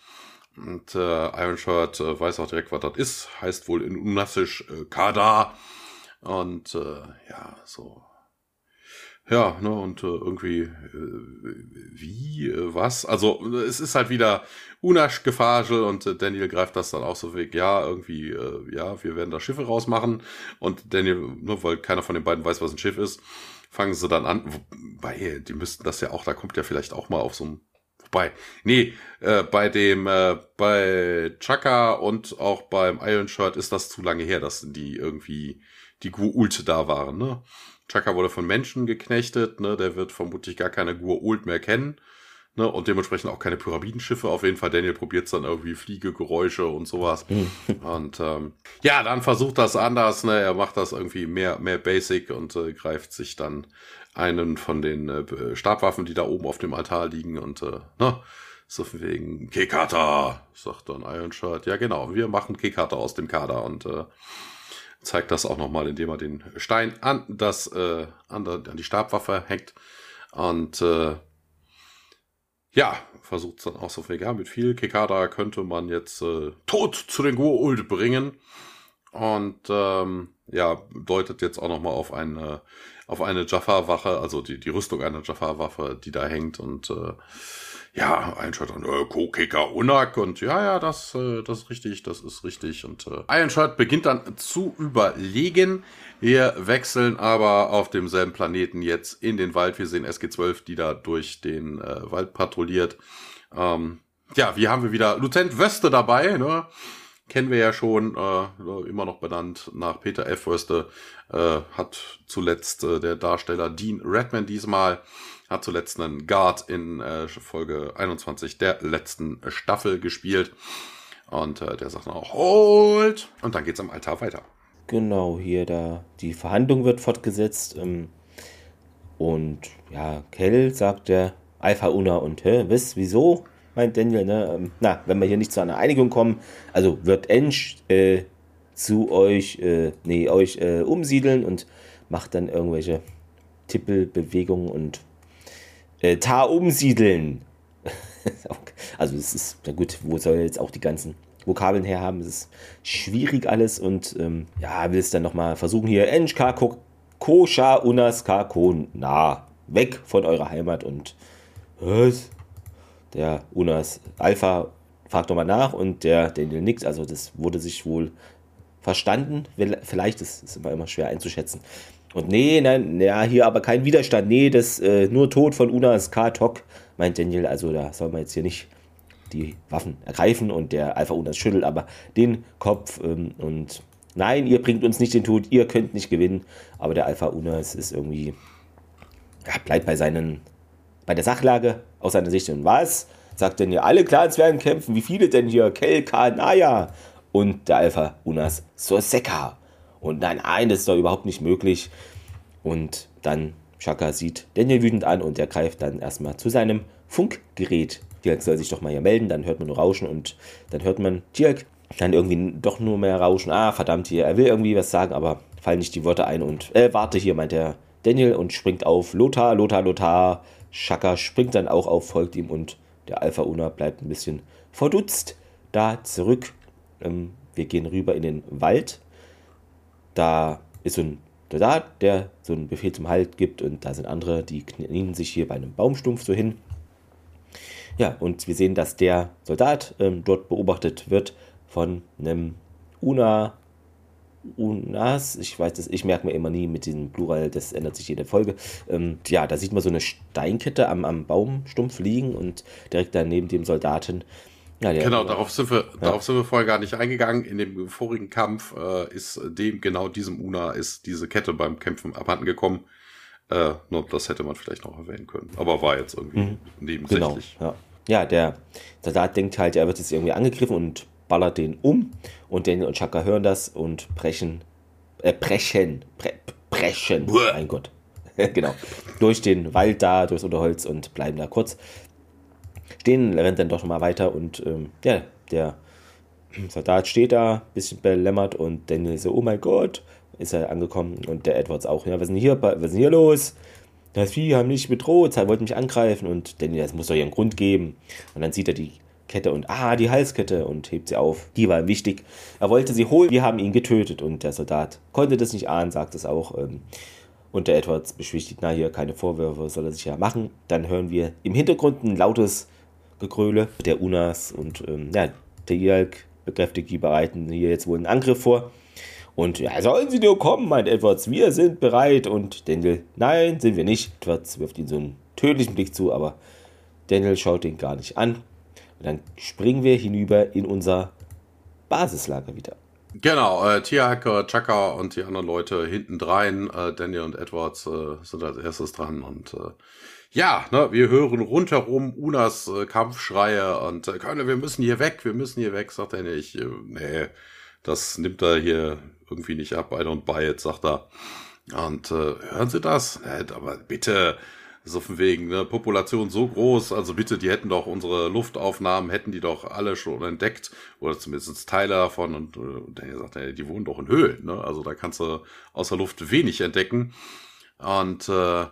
Und äh, Iron Shirt äh, weiß auch direkt, was das ist. Heißt wohl in Unassisch äh, Kada. Und äh, ja, so. Ja, ne, und äh, irgendwie, äh, wie, äh, was? Also, es ist halt wieder Unasch Gefagel und äh, Daniel greift das dann auch so weg, ja, irgendwie, äh, ja, wir werden da Schiffe rausmachen. Und Daniel, nur weil keiner von den beiden weiß, was ein Schiff ist, fangen sie dann an, wobei, die müssten das ja auch, da kommt ja vielleicht auch mal auf so einem Wobei, nee, äh, bei dem, äh, bei Chaka und auch beim Iron Shirt ist das zu lange her, dass die irgendwie die Guulte da waren, ne? Chaka wurde von Menschen geknechtet, ne? Der wird vermutlich gar keine Guult mehr kennen. Ne, und dementsprechend auch keine Pyramidenschiffe. Auf jeden Fall, Daniel probiert dann irgendwie Fliegegeräusche und sowas. und ähm, ja, dann versucht das anders. Ne? Er macht das irgendwie mehr, mehr basic und äh, greift sich dann einen von den äh, Stabwaffen, die da oben auf dem Altar liegen und äh, ne, so wegen Kekata, sagt dann Iron Shirt. Ja, genau, wir machen Kekata aus dem Kader und äh, zeigt das auch nochmal, indem er den Stein an das äh, an, der, an die Stabwaffe hängt und äh, ja, versucht dann auch so viel. Ja, mit viel Kekada könnte man jetzt äh, Tod zu den Goa'uld bringen. Und ähm, ja, deutet jetzt auch nochmal auf eine, auf eine Jaffa-Wache, also die, die Rüstung einer Jaffa-Waffe, die da hängt. Und äh, ja, Ironshot dann, äh, Kokeka Unak und ja, ja, das, äh, das ist richtig, das ist richtig. Und äh, Ironshot beginnt dann zu überlegen. Wir wechseln aber auf demselben Planeten jetzt in den Wald. Wir sehen SG-12, die da durch den äh, Wald patrouilliert. Ähm, ja, wie haben wir wieder Lieutenant Wöste dabei, ne? Kennen wir ja schon, äh, immer noch benannt nach Peter F. Wöste, äh, hat zuletzt äh, der Darsteller Dean Redman diesmal hat zuletzt einen Guard in äh, Folge 21 der letzten Staffel gespielt. Und äh, der sagt dann auch, holt! Und dann geht's am Altar weiter. Genau, hier da die Verhandlung wird fortgesetzt. Ähm, und ja, Kell sagt der Alpha Una und hä, was, wieso? Meint Daniel, ne? Ähm, na, wenn wir hier nicht zu einer Einigung kommen, also wird Ensch äh, zu euch, äh, nee, euch äh, umsiedeln und macht dann irgendwelche Tippelbewegungen und äh, Tar umsiedeln. also es ist, na gut, wo soll jetzt auch die ganzen Vokabeln herhaben? Es ist schwierig alles und ähm, ja, will es dann nochmal versuchen hier. Enschka Kosha Unas Kakon. Na, weg von eurer Heimat und was? Der Unas Alpha fragt nochmal nach und der Daniel nickt. Also das wurde sich wohl verstanden. Vielleicht, ist immer, immer schwer einzuschätzen. Und nee, nein, ja, hier aber kein Widerstand. Nee, das äh, nur Tod von Unas K-Tok, meint Daniel. Also da soll man jetzt hier nicht die Waffen ergreifen und der Alpha Unas schüttelt aber den Kopf ähm, und nein, ihr bringt uns nicht den Tod, ihr könnt nicht gewinnen. Aber der Alpha Unas ist irgendwie, ja, bleibt bei seinen, bei der Sachlage aus seiner Sicht. Und was? Sagt denn hier, alle Clans werden kämpfen. Wie viele denn hier? Kel, Naya. und der Alpha Unas Soseka. Und nein, nein, das ist doch überhaupt nicht möglich. Und dann Shaka sieht Daniel wütend an und er greift dann erstmal zu seinem Funkgerät. Tialk soll sich doch mal hier melden, dann hört man nur Rauschen und dann hört man Tialk dann irgendwie doch nur mehr Rauschen. Ah, verdammt, hier, er will irgendwie was sagen, aber fallen nicht die Worte ein und, äh, warte hier, meint der Daniel und springt auf Lothar, Lothar, Lothar. Shaka springt dann auch auf, folgt ihm und der Alpha Una bleibt ein bisschen verdutzt da zurück. Ähm, wir gehen rüber in den Wald. Da ist so ein Soldat, der so einen Befehl zum Halt gibt und da sind andere, die knien sich hier bei einem Baumstumpf so hin. Ja, und wir sehen, dass der Soldat ähm, dort beobachtet wird von einem Una Unas, ich weiß das, ich merke mir immer nie mit diesem Plural, das ändert sich jede Folge. Ähm, ja, da sieht man so eine Steinkette am, am Baumstumpf liegen und direkt daneben dem Soldaten. Ja, genau, darauf sind, wir, ja. darauf sind wir vorher gar nicht eingegangen. In dem vorigen Kampf äh, ist dem, genau diesem Una, ist diese Kette beim Kämpfen abhanden gekommen. Äh, nur das hätte man vielleicht noch erwähnen können. Aber war jetzt irgendwie mhm. nebensächlich. Genau, ja. ja, der Soldat denkt halt, er wird jetzt irgendwie angegriffen und ballert den um und Daniel und Chaka hören das und brechen, äh, brechen, bre, brechen, Buh. mein Gott, genau, durch den Wald da, durchs Unterholz und bleiben da kurz stehen, rennt dann doch mal weiter und ähm, ja, der Soldat steht da, bisschen belämmert und Daniel so, oh mein Gott, ist er angekommen und der Edwards auch, ja, was ist denn hier, was ist denn hier los? Das Vieh haben mich bedroht, er wollte mich angreifen und Daniel, das muss doch hier einen Grund geben. Und dann sieht er die Kette und ah, die Halskette und hebt sie auf. Die war wichtig. Er wollte sie holen, wir haben ihn getötet und der Soldat konnte das nicht ahnen, sagt es auch. Ähm, und der Edwards beschwichtigt, na hier, keine Vorwürfe, soll er sich ja machen. Dann hören wir im Hintergrund ein lautes Gegröle der Unas und ähm, ja, der Jalk bekräftigt, die bereiten hier jetzt wohl einen Angriff vor. Und ja, sollen sie nur kommen, meint Edwards, wir sind bereit. Und Daniel, nein, sind wir nicht. Edwards wirft ihm so einen tödlichen Blick zu, aber Daniel schaut ihn gar nicht an. Und dann springen wir hinüber in unser Basislager wieder. Genau, äh, Tierhacker, Chaka und die anderen Leute hinten drein, äh, Daniel und Edwards äh, sind als erstes dran und äh, ja, ne, wir hören rundherum Unas äh, Kampfschreie und äh, Colonel, wir müssen hier weg, wir müssen hier weg, sagt er nicht. Äh, nee, das nimmt er hier irgendwie nicht ab, I don't buy it, sagt er. Und äh, hören Sie das? Nee, aber bitte, so von wegen, ne, Population so groß, also bitte, die hätten doch unsere Luftaufnahmen, hätten die doch alle schon entdeckt, oder zumindest Teile davon. Und, und äh, der sagt, ey, die wohnen doch in Höhlen, ne? Also da kannst du außer Luft wenig entdecken. Und äh,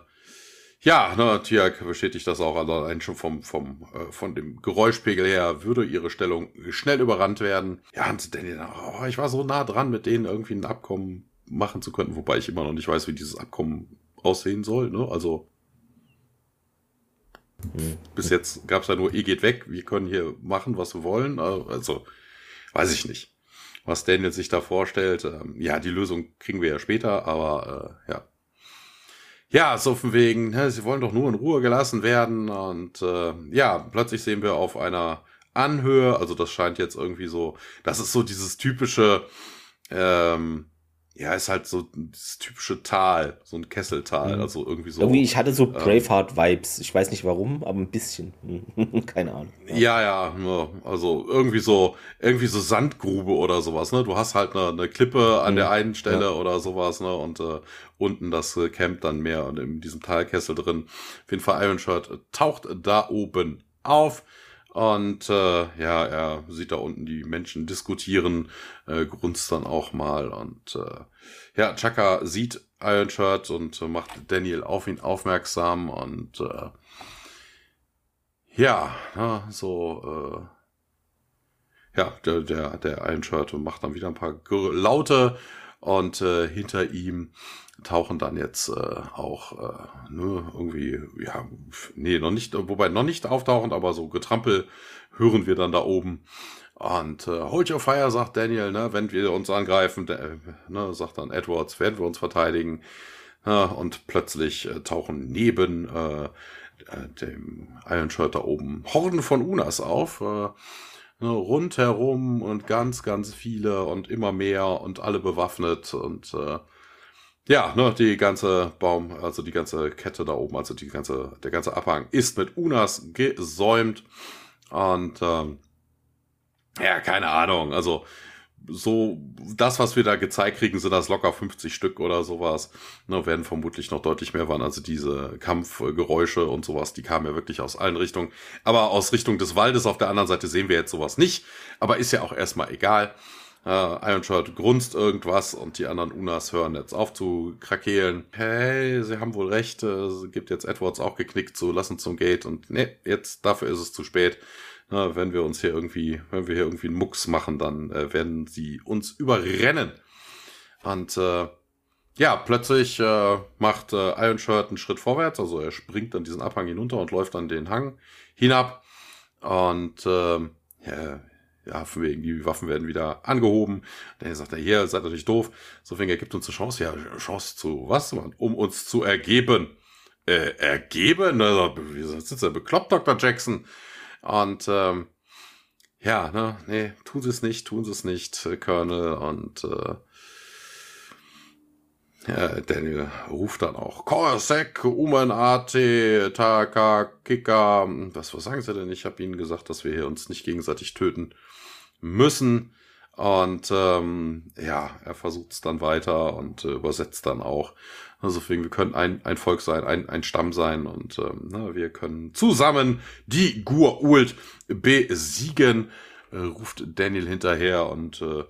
ja, ne, Tiak bestätigt das auch allein schon vom, vom, äh, von dem Geräuschpegel her, würde ihre Stellung schnell überrannt werden. Ja, und Daniel, oh, ich war so nah dran, mit denen irgendwie ein Abkommen machen zu können, wobei ich immer noch nicht weiß, wie dieses Abkommen aussehen soll. Ne? Also hm. Bis jetzt gab es ja nur, ihr geht weg, wir können hier machen, was wir wollen. Also, weiß ich nicht, was Daniel sich da vorstellt. Ähm, ja, die Lösung kriegen wir ja später, aber äh, ja. Ja, so von wegen, ne, sie wollen doch nur in Ruhe gelassen werden. Und äh, ja, plötzlich sehen wir auf einer Anhöhe, also das scheint jetzt irgendwie so, das ist so dieses typische, ähm, ja, ist halt so das typische Tal, so ein Kesseltal, mhm. also irgendwie so. Irgendwie, ich hatte so ähm, Braveheart-Vibes. Ich weiß nicht warum, aber ein bisschen. Keine Ahnung. Ja. ja, ja, also irgendwie so, irgendwie so Sandgrube oder sowas, ne? Du hast halt eine, eine Klippe an mhm. der einen Stelle ja. oder sowas, ne? Und äh, unten das äh, Camp dann mehr und in diesem Talkessel drin. Auf jeden Fall Iron Shirt taucht da oben auf. Und äh, ja, er sieht da unten die Menschen diskutieren, äh, grunzt dann auch mal. Und äh, ja, Chaka sieht Iron Shirt und äh, macht Daniel auf ihn aufmerksam. Und äh, ja, na, so äh, ja, der, der, der Iron Shirt macht dann wieder ein paar Laute und äh, hinter ihm tauchen dann jetzt äh, auch äh, ne, irgendwie, ja, nee, noch nicht, wobei noch nicht auftauchend, aber so Getrampel hören wir dann da oben. Und äh, Hold your fire, sagt Daniel, ne, wenn wir uns angreifen, der, ne, sagt dann Edwards, werden wir uns verteidigen. Ja, und plötzlich äh, tauchen neben äh, äh dem Iron Shirt da oben Horden von Unas auf. Äh, ne, rundherum und ganz, ganz viele und immer mehr und alle bewaffnet und äh, ja, ne, die ganze Baum, also die ganze Kette da oben, also die ganze, der ganze Abhang ist mit Unas gesäumt. Und ähm, ja, keine Ahnung. Also so, das, was wir da gezeigt kriegen, sind das locker 50 Stück oder sowas. Ne, werden vermutlich noch deutlich mehr waren. Also diese Kampfgeräusche und sowas, die kamen ja wirklich aus allen Richtungen. Aber aus Richtung des Waldes auf der anderen Seite sehen wir jetzt sowas nicht. Aber ist ja auch erstmal egal. Uh, Iron Shirt grunzt irgendwas und die anderen Unas hören jetzt auf zu krakehlen. Hey, sie haben wohl recht, äh, gibt jetzt Edwards auch geknickt, so lassen zum Gate und ne, jetzt dafür ist es zu spät. Na, wenn wir uns hier irgendwie, wenn wir hier irgendwie einen Mucks machen, dann äh, werden sie uns überrennen. Und äh, ja, plötzlich äh, macht äh, Iron Shirt einen Schritt vorwärts, also er springt dann diesen Abhang hinunter und läuft dann den Hang hinab. Und äh, ja, ja, von wegen, die Waffen werden wieder angehoben. Dann sagt er, hier, seid natürlich doof. So fing er gibt uns eine Chance. Ja, Chance zu was, Mann? Um uns zu ergeben. Äh, ergeben? Na, wie sitzt er bekloppt, Dr. Jackson? Und ähm, ja, ne, nee, tun sie es nicht, tun sie es nicht, äh, Colonel. Und äh, ja, Daniel ruft dann auch Korsek, Umenate, Taka, Kika. Was, was sagen sie denn? Ich habe ihnen gesagt, dass wir hier uns nicht gegenseitig töten müssen. Und ähm, ja, er versucht es dann weiter und äh, übersetzt dann auch. Also deswegen, wir können ein, ein Volk sein, ein, ein Stamm sein und ähm, na, wir können zusammen die Gur-Ult besiegen, äh, ruft Daniel hinterher und äh,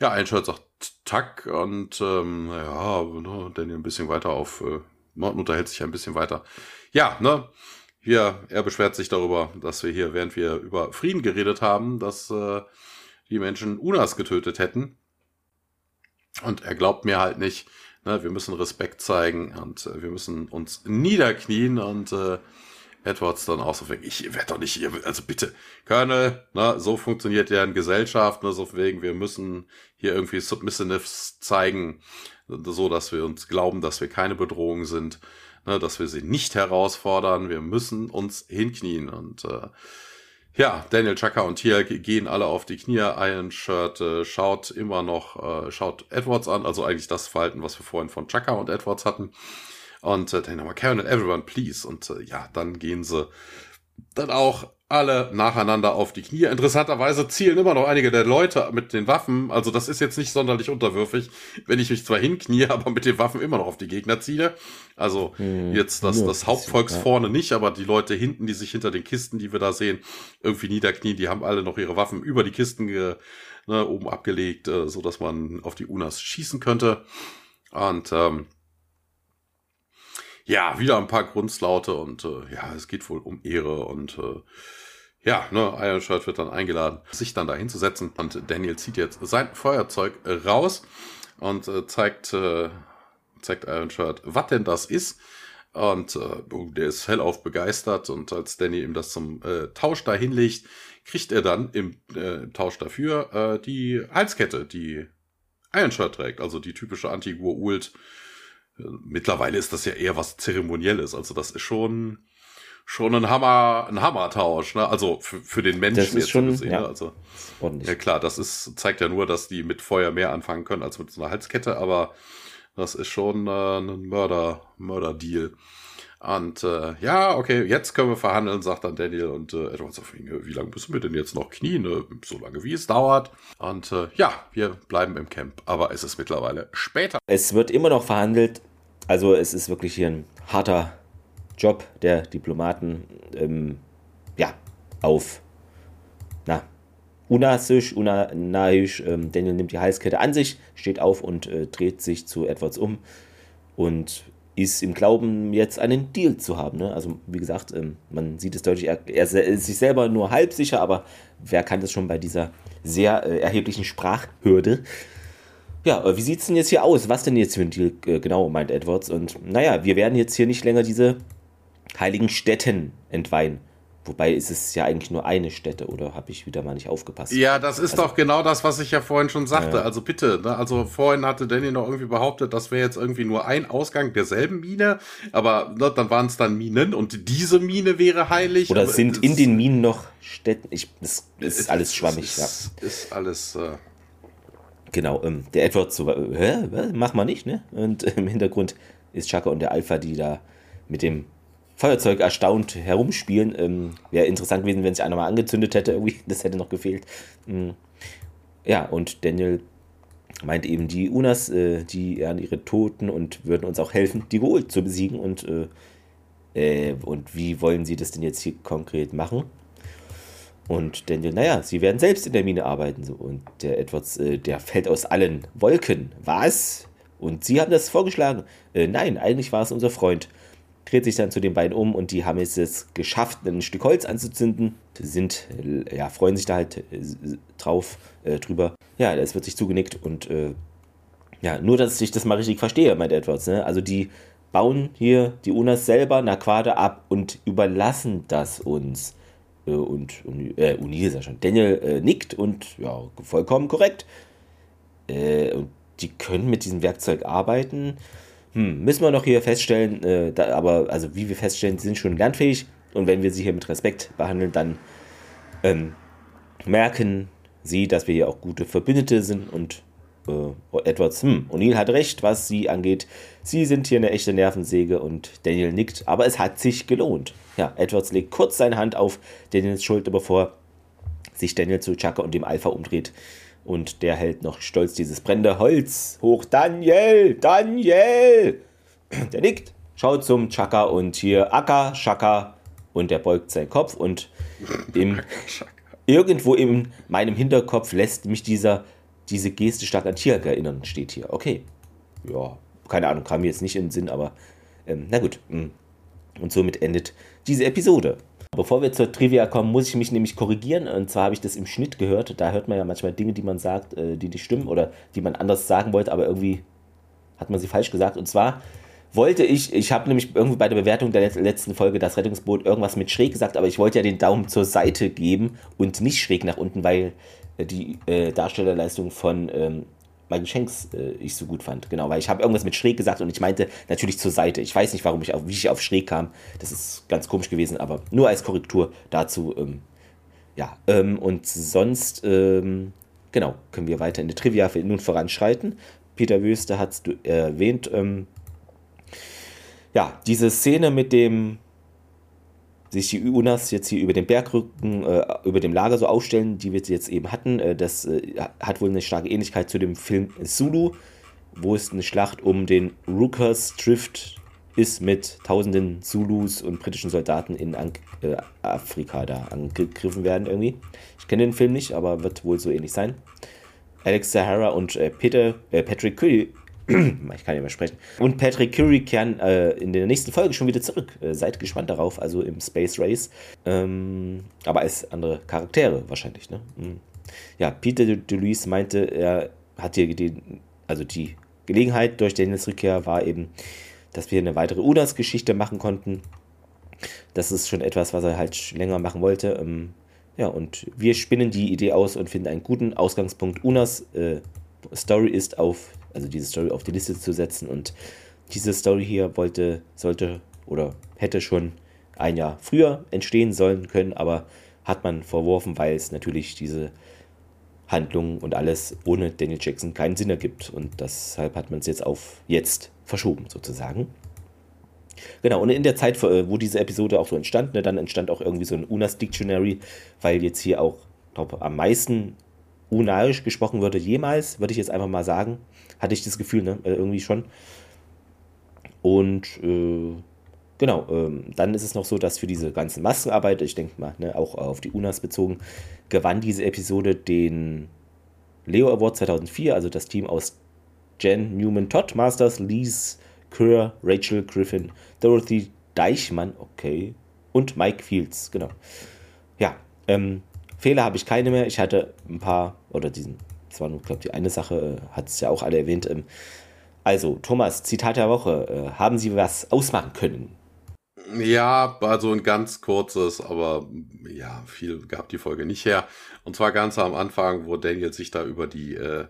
ja, Einschalt sagt Tack und ähm, ja, ne, Daniel ein bisschen weiter auf, äh, unterhält sich ein bisschen weiter. Ja, ne, hier, er beschwert sich darüber, dass wir hier, während wir über Frieden geredet haben, dass äh, die Menschen Unas getötet hätten. Und er glaubt mir halt nicht. Ne, wir müssen Respekt zeigen und äh, wir müssen uns niederknien und äh, Edwards dann auch so wegen, ich werde doch nicht hier, also bitte, Colonel, ne, so funktioniert ja eine Gesellschaft, ne, so wegen, wir müssen hier irgendwie Submissives zeigen, so dass wir uns glauben, dass wir keine Bedrohung sind, ne, dass wir sie nicht herausfordern, wir müssen uns hinknien und äh, ja, Daniel Chaka und Tia gehen alle auf die Knie. Iron Shirt äh, schaut immer noch, äh, schaut Edwards an, also eigentlich das Verhalten, was wir vorhin von Chaka und Edwards hatten. Und äh, dann nochmal Karen and everyone, please. Und äh, ja, dann gehen sie dann auch alle nacheinander auf die Knie. Interessanterweise zielen immer noch einige der Leute mit den Waffen. Also das ist jetzt nicht sonderlich unterwürfig, wenn ich mich zwar hinknie, aber mit den Waffen immer noch auf die Gegner ziele. Also hm, jetzt das, das Hauptvolks ja. vorne nicht, aber die Leute hinten, die sich hinter den Kisten, die wir da sehen, irgendwie niederknien, die haben alle noch ihre Waffen über die Kisten ge, ne, oben abgelegt, äh, so dass man auf die Unas schießen könnte. Und ähm, ja, wieder ein paar Grunzlaute und äh, ja, es geht wohl um Ehre und äh, ja, ne, Iron Shirt wird dann eingeladen, sich dann da hinzusetzen und Daniel zieht jetzt sein Feuerzeug äh, raus und äh, zeigt, äh, zeigt Iron Shirt, was denn das ist. Und äh, der ist hellauf begeistert und als Danny ihm das zum äh, Tausch da hinlegt, kriegt er dann im äh, Tausch dafür äh, die Halskette, die Iron Shirt trägt, also die typische Anti-Gur-Ult mittlerweile ist das ja eher was Zeremonielles. Also das ist schon, schon ein Hammer, ein Hammertausch, ne? Also für, für den Menschen das ist schon, gesehen, ja, ne? Also, ja klar, das ist, zeigt ja nur, dass die mit Feuer mehr anfangen können als mit so einer Halskette, aber das ist schon äh, ein Mörder, Mörder-Deal. Und äh, ja, okay, jetzt können wir verhandeln, sagt dann Daniel und äh, Edward so, wie lange müssen wir denn jetzt noch knien? Ne? So lange wie es dauert. Und äh, ja, wir bleiben im Camp, aber es ist mittlerweile später. Es wird immer noch verhandelt. Also es ist wirklich hier ein harter Job der Diplomaten. Ähm, ja, auf na, Unasisch, Unaisch. Ähm, Daniel nimmt die Halskette an sich, steht auf und äh, dreht sich zu Edwards um und ist im Glauben, jetzt einen Deal zu haben. Ne? Also, wie gesagt, ähm, man sieht es deutlich, er, er, ist sich selber nur halb sicher, aber wer kann das schon bei dieser sehr äh, erheblichen Sprachhürde? Ja, äh, wie sieht es denn jetzt hier aus? Was denn jetzt für ein Deal äh, genau, meint Edwards? Und naja, wir werden jetzt hier nicht länger diese heiligen Städten entweihen. Wobei ist es ja eigentlich nur eine Stätte, oder habe ich wieder mal nicht aufgepasst? Ja, das ist also, doch genau das, was ich ja vorhin schon sagte. Ja. Also bitte, ne? also vorhin hatte Danny noch irgendwie behauptet, das wäre jetzt irgendwie nur ein Ausgang derselben Mine, aber ne, dann waren es dann Minen und diese Mine wäre heilig. Oder sind in den Minen noch Städten? Ich, das ist alles schwammig, ist, ja. Ist alles. Äh genau, ähm, der Edward so, äh, hä, mach mal nicht, ne? Und im Hintergrund ist Chaka und der Alpha, die da mit dem Feuerzeug erstaunt herumspielen. Ähm, Wäre interessant gewesen, wenn sich einer mal angezündet hätte, irgendwie. Das hätte noch gefehlt. Mhm. ja, und Daniel meint eben, die Unas, äh, die ehren ihre Toten und würden uns auch helfen, die Goa'uld zu besiegen. Und, äh, äh, und wie wollen sie das denn jetzt hier konkret machen? Und Daniel, naja, sie werden selbst in der Mine arbeiten. So. Und der Edwards, äh, der fällt aus allen Wolken. Was? Und sie haben das vorgeschlagen. Äh, nein, eigentlich war es unser Freund. Dreht sich dann zu den beiden um und die haben jetzt es geschafft, ein Stück Holz anzuzünden. Sind, ja, freuen sich da halt äh, drauf, äh, drüber. Ja, es wird sich zugenickt und äh, ja, nur, dass ich das mal richtig verstehe, meint Edwards. Ne? Also die bauen hier die Unas selber Naquade ab und überlassen das uns. Äh, und äh, Uni ist ja schon. Daniel äh, nickt und ja, vollkommen korrekt. Äh, und die können mit diesem Werkzeug arbeiten. Hm, müssen wir noch hier feststellen, äh, da, aber also wie wir feststellen, sie sind schon lernfähig und wenn wir sie hier mit Respekt behandeln, dann ähm, merken sie, dass wir hier auch gute Verbündete sind und äh, Edwards, hm, O'Neill hat recht, was sie angeht. Sie sind hier eine echte Nervensäge und Daniel nickt, aber es hat sich gelohnt. Ja, Edwards legt kurz seine Hand auf Daniels Schulter, bevor sich Daniel zu Chaka und dem Alpha umdreht. Und der hält noch stolz dieses brennende Holz hoch. Daniel, Daniel! Der nickt, schaut zum Chaka und hier Akka, Chaka. Und der beugt seinen Kopf und im, irgendwo in meinem Hinterkopf lässt mich dieser, diese Geste stark an Tiag erinnern, steht hier. Okay. Ja, keine Ahnung, kam mir jetzt nicht in den Sinn, aber ähm, na gut. Hm. Und somit endet diese Episode. Bevor wir zur Trivia kommen, muss ich mich nämlich korrigieren. Und zwar habe ich das im Schnitt gehört. Da hört man ja manchmal Dinge, die man sagt, äh, die nicht stimmen oder die man anders sagen wollte, aber irgendwie hat man sie falsch gesagt. Und zwar wollte ich, ich habe nämlich irgendwie bei der Bewertung der letzten Folge das Rettungsboot irgendwas mit schräg gesagt, aber ich wollte ja den Daumen zur Seite geben und nicht schräg nach unten, weil die äh, Darstellerleistung von ähm, Michael Shanks äh, ich so gut fand. Genau, weil ich habe irgendwas mit schräg gesagt und ich meinte natürlich zur Seite. Ich weiß nicht, warum ich auf, wie ich auf schräg kam. Das ist ganz komisch gewesen, aber nur als Korrektur dazu. Ähm, ja, ähm, und sonst, ähm, genau, können wir weiter in der Trivia nun voranschreiten. Peter Wüste hat es erwähnt. Ähm, ja, diese Szene mit dem sich die Unas jetzt hier über den Bergrücken, äh, über dem Lager so aufstellen, die wir jetzt eben hatten. Äh, das äh, hat wohl eine starke Ähnlichkeit zu dem Film Zulu, wo es eine Schlacht um den Rookers Drift ist mit tausenden Zulus und britischen Soldaten in An äh, Afrika da angegriffen werden irgendwie. Ich kenne den Film nicht, aber wird wohl so ähnlich sein. Alex Sahara und äh, Peter, äh, Patrick Curry ich kann nicht mehr sprechen. Und Patrick Curry kehren äh, in der nächsten Folge schon wieder zurück. Äh, seid gespannt darauf, also im Space Race. Ähm, aber als andere Charaktere wahrscheinlich. Ne? Mhm. Ja, Peter DeLuise meinte, er hat hier die, also die Gelegenheit durch Daniels Rückkehr war eben, dass wir eine weitere Unas-Geschichte machen konnten. Das ist schon etwas, was er halt länger machen wollte. Ähm, ja, und wir spinnen die Idee aus und finden einen guten Ausgangspunkt. Unas äh, Story ist auf also diese Story auf die Liste zu setzen. Und diese Story hier wollte, sollte oder hätte schon ein Jahr früher entstehen sollen können, aber hat man verworfen, weil es natürlich diese Handlung und alles ohne Daniel Jackson keinen Sinn ergibt. Und deshalb hat man es jetzt auf jetzt verschoben, sozusagen. Genau, und in der Zeit, wo diese Episode auch so entstand, ne, dann entstand auch irgendwie so ein Unas Dictionary, weil jetzt hier auch, glaube am meisten Unarisch gesprochen würde jemals, würde ich jetzt einfach mal sagen. Hatte ich das Gefühl, ne? Äh, irgendwie schon. Und äh, genau, ähm, dann ist es noch so, dass für diese ganze Maskenarbeit, ich denke mal, ne, auch auf die UNAS bezogen, gewann diese Episode den Leo Award 2004, also das Team aus Jen Newman, Todd Masters, Lise Kerr, Rachel Griffin, Dorothy Deichmann, okay, und Mike Fields, genau. Ja, ähm, Fehler habe ich keine mehr. Ich hatte ein paar, oder diesen das war nur, glaube ich, die eine Sache, äh, hat es ja auch alle erwähnt. Ähm, also, Thomas, Zitat der Woche. Äh, haben Sie was ausmachen können? Ja, also ein ganz kurzes, aber ja, viel gab die Folge nicht her. Und zwar ganz am Anfang, wo Daniel sich da über die, äh,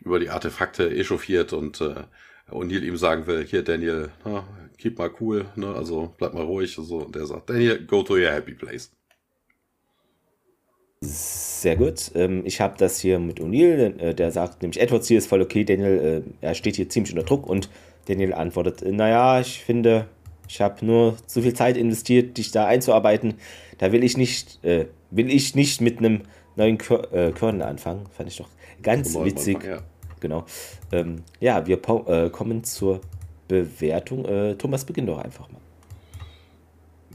über die Artefakte echauffiert und äh, O'Neill ihm sagen will, hier Daniel, na, keep mal cool, ne, also bleib mal ruhig. Also, und der sagt, Daniel, go to your happy place. Sehr gut. Ähm, ich habe das hier mit O'Neill, äh, der sagt nämlich, Edwards hier ist voll okay, Daniel, äh, er steht hier ziemlich unter Druck und Daniel antwortet, äh, naja, ich finde, ich habe nur zu viel Zeit investiert, dich da einzuarbeiten. Da will ich nicht, äh, will ich nicht mit einem neuen Kör äh, Körner anfangen. Fand ich doch. Ganz witzig. Anfang, ja. Genau. Ähm, ja, wir äh, kommen zur Bewertung. Thomas, beginn doch einfach mal.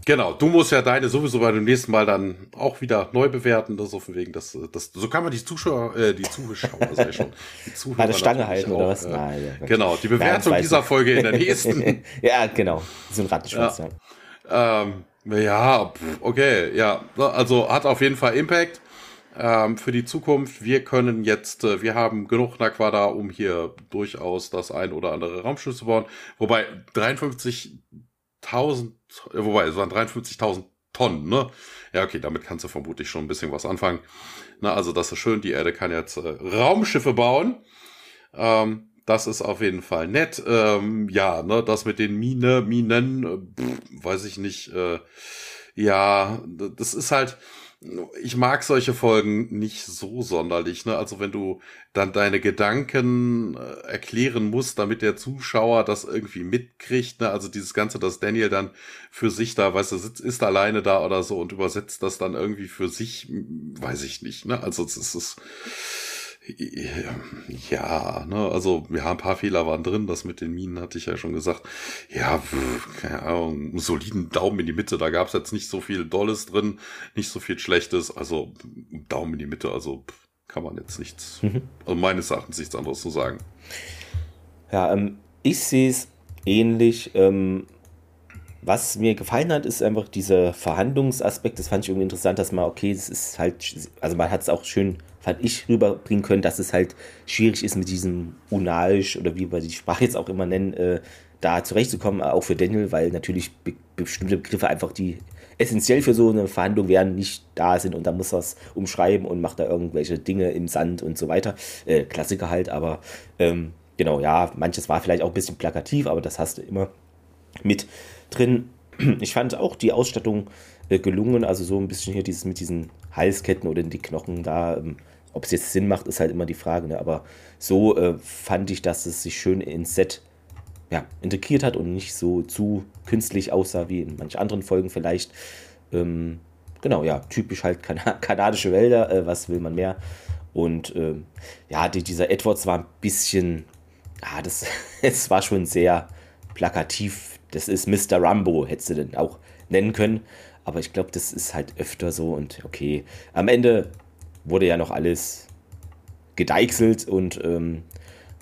Genau, du musst ja deine sowieso bei dem nächsten Mal dann auch wieder neu bewerten, das auf dem Weg, das, das, so kann man die Zuschauer, äh, die Zuschauer, sei schon, die Zuhörer Bei der Stange halten auch, oder was? Äh, ah, ja, genau, die Bewertung Nein, dieser Folge in der nächsten. ja, genau, so ein Rattenschwanz. Ja, ähm, ja okay, ja, also hat auf jeden Fall Impact ähm, für die Zukunft. Wir können jetzt, äh, wir haben genug Naquada, um hier durchaus das ein oder andere Raumschiff zu bauen, wobei 53 1000, äh, wobei, es waren 53.000 Tonnen, ne? Ja, okay, damit kannst du vermutlich schon ein bisschen was anfangen. Na, also das ist schön, die Erde kann jetzt äh, Raumschiffe bauen. Ähm, das ist auf jeden Fall nett. Ähm, ja, ne, das mit den Mine, Minen, äh, pff, weiß ich nicht. Äh, ja, das ist halt, ich mag solche Folgen nicht so sonderlich. Ne? Also wenn du dann deine Gedanken äh, erklären musst, damit der Zuschauer das irgendwie mitkriegt. Ne? Also dieses Ganze, dass Daniel dann für sich da, weißt du, sitzt, ist alleine da oder so und übersetzt das dann irgendwie für sich, weiß ich nicht. Ne? Also es ist ja, ne, also ja, ein paar Fehler waren drin, das mit den Minen hatte ich ja schon gesagt. Ja, keine Ahnung, einen soliden Daumen in die Mitte, da gab es jetzt nicht so viel Dolles drin, nicht so viel Schlechtes, also Daumen in die Mitte, also kann man jetzt nichts, mhm. also meines Erachtens nichts anderes zu sagen. Ja, ähm, ich sehe es ähnlich. Ähm, was mir gefallen hat, ist einfach dieser Verhandlungsaspekt. Das fand ich irgendwie interessant, dass man, okay, es ist halt, also man hat es auch schön fand ich, rüberbringen können, dass es halt schwierig ist mit diesem Unalisch oder wie wir die Sprache jetzt auch immer nennen, äh, da zurechtzukommen, auch für Daniel, weil natürlich be bestimmte Begriffe einfach die essentiell für so eine Verhandlung wären, nicht da sind und da muss er es umschreiben und macht da irgendwelche Dinge im Sand und so weiter. Äh, Klassiker halt, aber ähm, genau, ja, manches war vielleicht auch ein bisschen plakativ, aber das hast du immer mit drin. Ich fand auch die Ausstattung äh, gelungen, also so ein bisschen hier dieses mit diesen Halsketten oder die Knochen da ähm, ob es jetzt Sinn macht, ist halt immer die Frage. Ne? Aber so äh, fand ich, dass es sich schön ins Set ja, integriert hat und nicht so zu künstlich aussah wie in manchen anderen Folgen vielleicht. Ähm, genau, ja, typisch halt kan kanadische Wälder, äh, was will man mehr? Und ähm, ja, die, dieser Edwards war ein bisschen, ja, das, es war schon sehr plakativ. Das ist Mr. Rambo, hättest du denn auch nennen können. Aber ich glaube, das ist halt öfter so und okay. Am Ende wurde ja noch alles gedeichselt und ähm,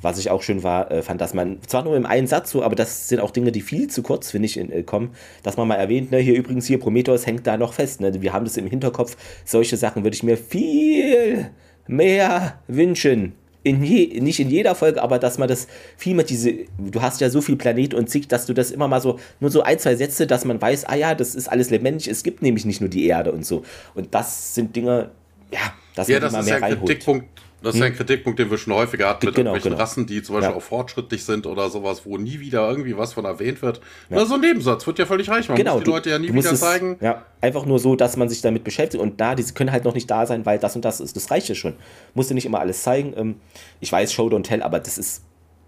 was ich auch schön war, äh, fand, dass man, zwar nur im einen Satz so, aber das sind auch Dinge, die viel zu kurz, finde ich, in, äh, kommen, dass man mal erwähnt, ne, hier übrigens, hier Prometheus hängt da noch fest, ne, wir haben das im Hinterkopf, solche Sachen würde ich mir viel mehr wünschen. In je, nicht in jeder Folge, aber dass man das viel mit diese, du hast ja so viel Planet und zig, dass du das immer mal so, nur so ein, zwei Sätze, dass man weiß, ah ja, das ist alles lebendig, es gibt nämlich nicht nur die Erde und so. Und das sind Dinge, ja, dass ja, man das ist mehr ein Kritikpunkt. Das ist hm? ein Kritikpunkt, den wir schon häufiger hatten mit genau, irgendwelchen genau. Rassen, die zum Beispiel ja. auch fortschrittlich sind oder sowas, wo nie wieder irgendwie was von erwähnt wird. Ja. Na, so ein Nebensatz wird ja völlig reich. Man genau, muss die du, Leute ja nie wieder es, zeigen. Ja, einfach nur so, dass man sich damit beschäftigt und da, diese können halt noch nicht da sein, weil das und das ist. Das reicht ja schon. Musst du nicht immer alles zeigen. Ähm, ich weiß, Show don't tell, aber das ist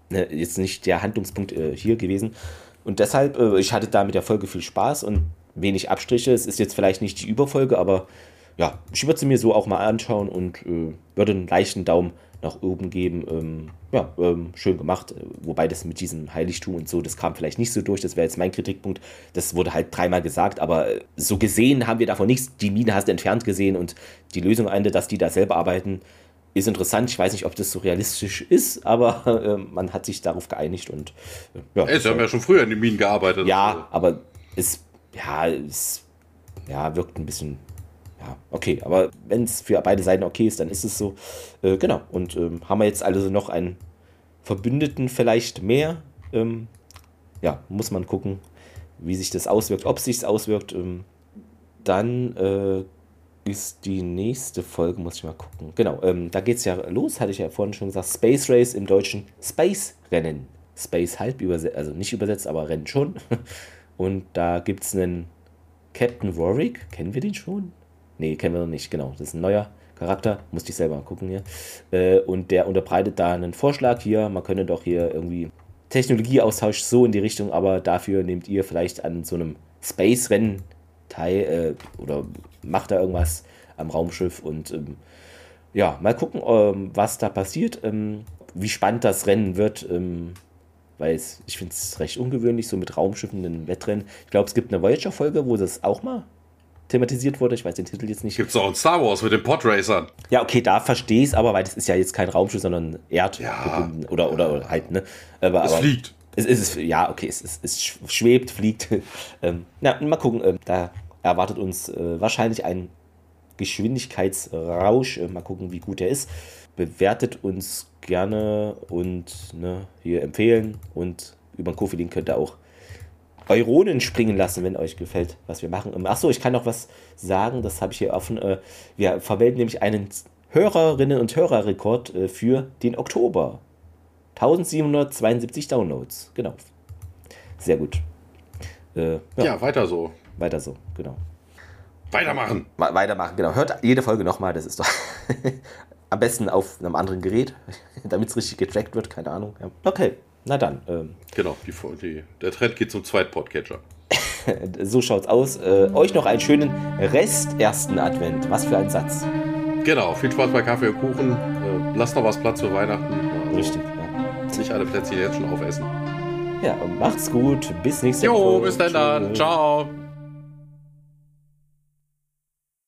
ne, jetzt nicht der Handlungspunkt äh, hier gewesen. Und deshalb, äh, ich hatte da mit der Folge viel Spaß und wenig Abstriche. Es ist jetzt vielleicht nicht die Überfolge, aber ja, ich würde sie mir so auch mal anschauen und äh, würde einen leichten Daumen nach oben geben. Ähm, ja, ähm, schön gemacht. Wobei das mit diesem Heiligtum und so, das kam vielleicht nicht so durch. Das wäre jetzt mein Kritikpunkt. Das wurde halt dreimal gesagt, aber so gesehen haben wir davon nichts. Die Mine hast du entfernt gesehen und die Lösung eine, dass die da selber arbeiten, ist interessant. Ich weiß nicht, ob das so realistisch ist, aber äh, man hat sich darauf geeinigt und äh, ja. Ey, sie haben ja schon früher in den Minen gearbeitet. Ja, also. aber es, ja, es ja, wirkt ein bisschen ja, okay, aber wenn es für beide Seiten okay ist, dann ist es so. Äh, genau, und ähm, haben wir jetzt also noch einen Verbündeten vielleicht mehr? Ähm, ja, muss man gucken, wie sich das auswirkt, ob sich auswirkt. Ähm, dann äh, ist die nächste Folge, muss ich mal gucken. Genau, ähm, da geht es ja los, hatte ich ja vorhin schon gesagt. Space Race im Deutschen Space Rennen. Space halb übersetzt, also nicht übersetzt, aber Rennen schon. Und da gibt es einen Captain Warwick, kennen wir den schon? Nee, kennen wir noch nicht, genau. Das ist ein neuer Charakter, musste ich selber mal gucken hier. Äh, und der unterbreitet da einen Vorschlag hier, man könne doch hier irgendwie Technologieaustausch so in die Richtung, aber dafür nehmt ihr vielleicht an so einem Space-Rennen teil äh, oder macht da irgendwas am Raumschiff und ähm, ja, mal gucken, ähm, was da passiert, ähm, wie spannend das Rennen wird. Weil ich finde es recht ungewöhnlich, so mit Raumschiffen ein Wettrennen. Ich glaube, es gibt eine Voyager-Folge, wo das auch mal thematisiert wurde. Ich weiß den Titel jetzt nicht. Gibt es auch in Star Wars mit den Podracern. Ja, okay, da verstehe ich es aber, weil das ist ja jetzt kein Raumschiff, sondern Erd ja. oder, oder, oder, halt, ne? Aber, es aber, fliegt. Es ist, ja, okay, es, es, es schwebt, fliegt. ähm, na, mal gucken, äh, da erwartet uns äh, wahrscheinlich ein Geschwindigkeitsrausch. Äh, mal gucken, wie gut er ist. Bewertet uns gerne und ne, hier empfehlen und über den Kofi-Link könnt ihr auch Euronen springen lassen, wenn euch gefällt, was wir machen. Ähm, Achso, ich kann noch was sagen, das habe ich hier offen. Äh, wir vermelden nämlich einen Hörerinnen- und Hörerrekord äh, für den Oktober. 1772 Downloads, genau. Sehr gut. Äh, ja. ja, weiter so. Weiter so, genau. Weitermachen. weitermachen, genau. Hört jede Folge nochmal, das ist doch am besten auf einem anderen Gerät, damit es richtig getrackt wird, keine Ahnung. Okay, na dann. Ähm, genau, die, die, der Trend geht zum Zweitpodcatcher. so schaut's aus. Äh, euch noch einen schönen Rest ersten Advent. Was für ein Satz. Genau, viel Spaß bei Kaffee und Kuchen. Äh, lasst noch was Platz für Weihnachten. Also Richtig, ja. Nicht alle Plätzchen jetzt schon aufessen. Ja, macht's gut. Bis nächste Woche. Jo, bis dann. Ciao.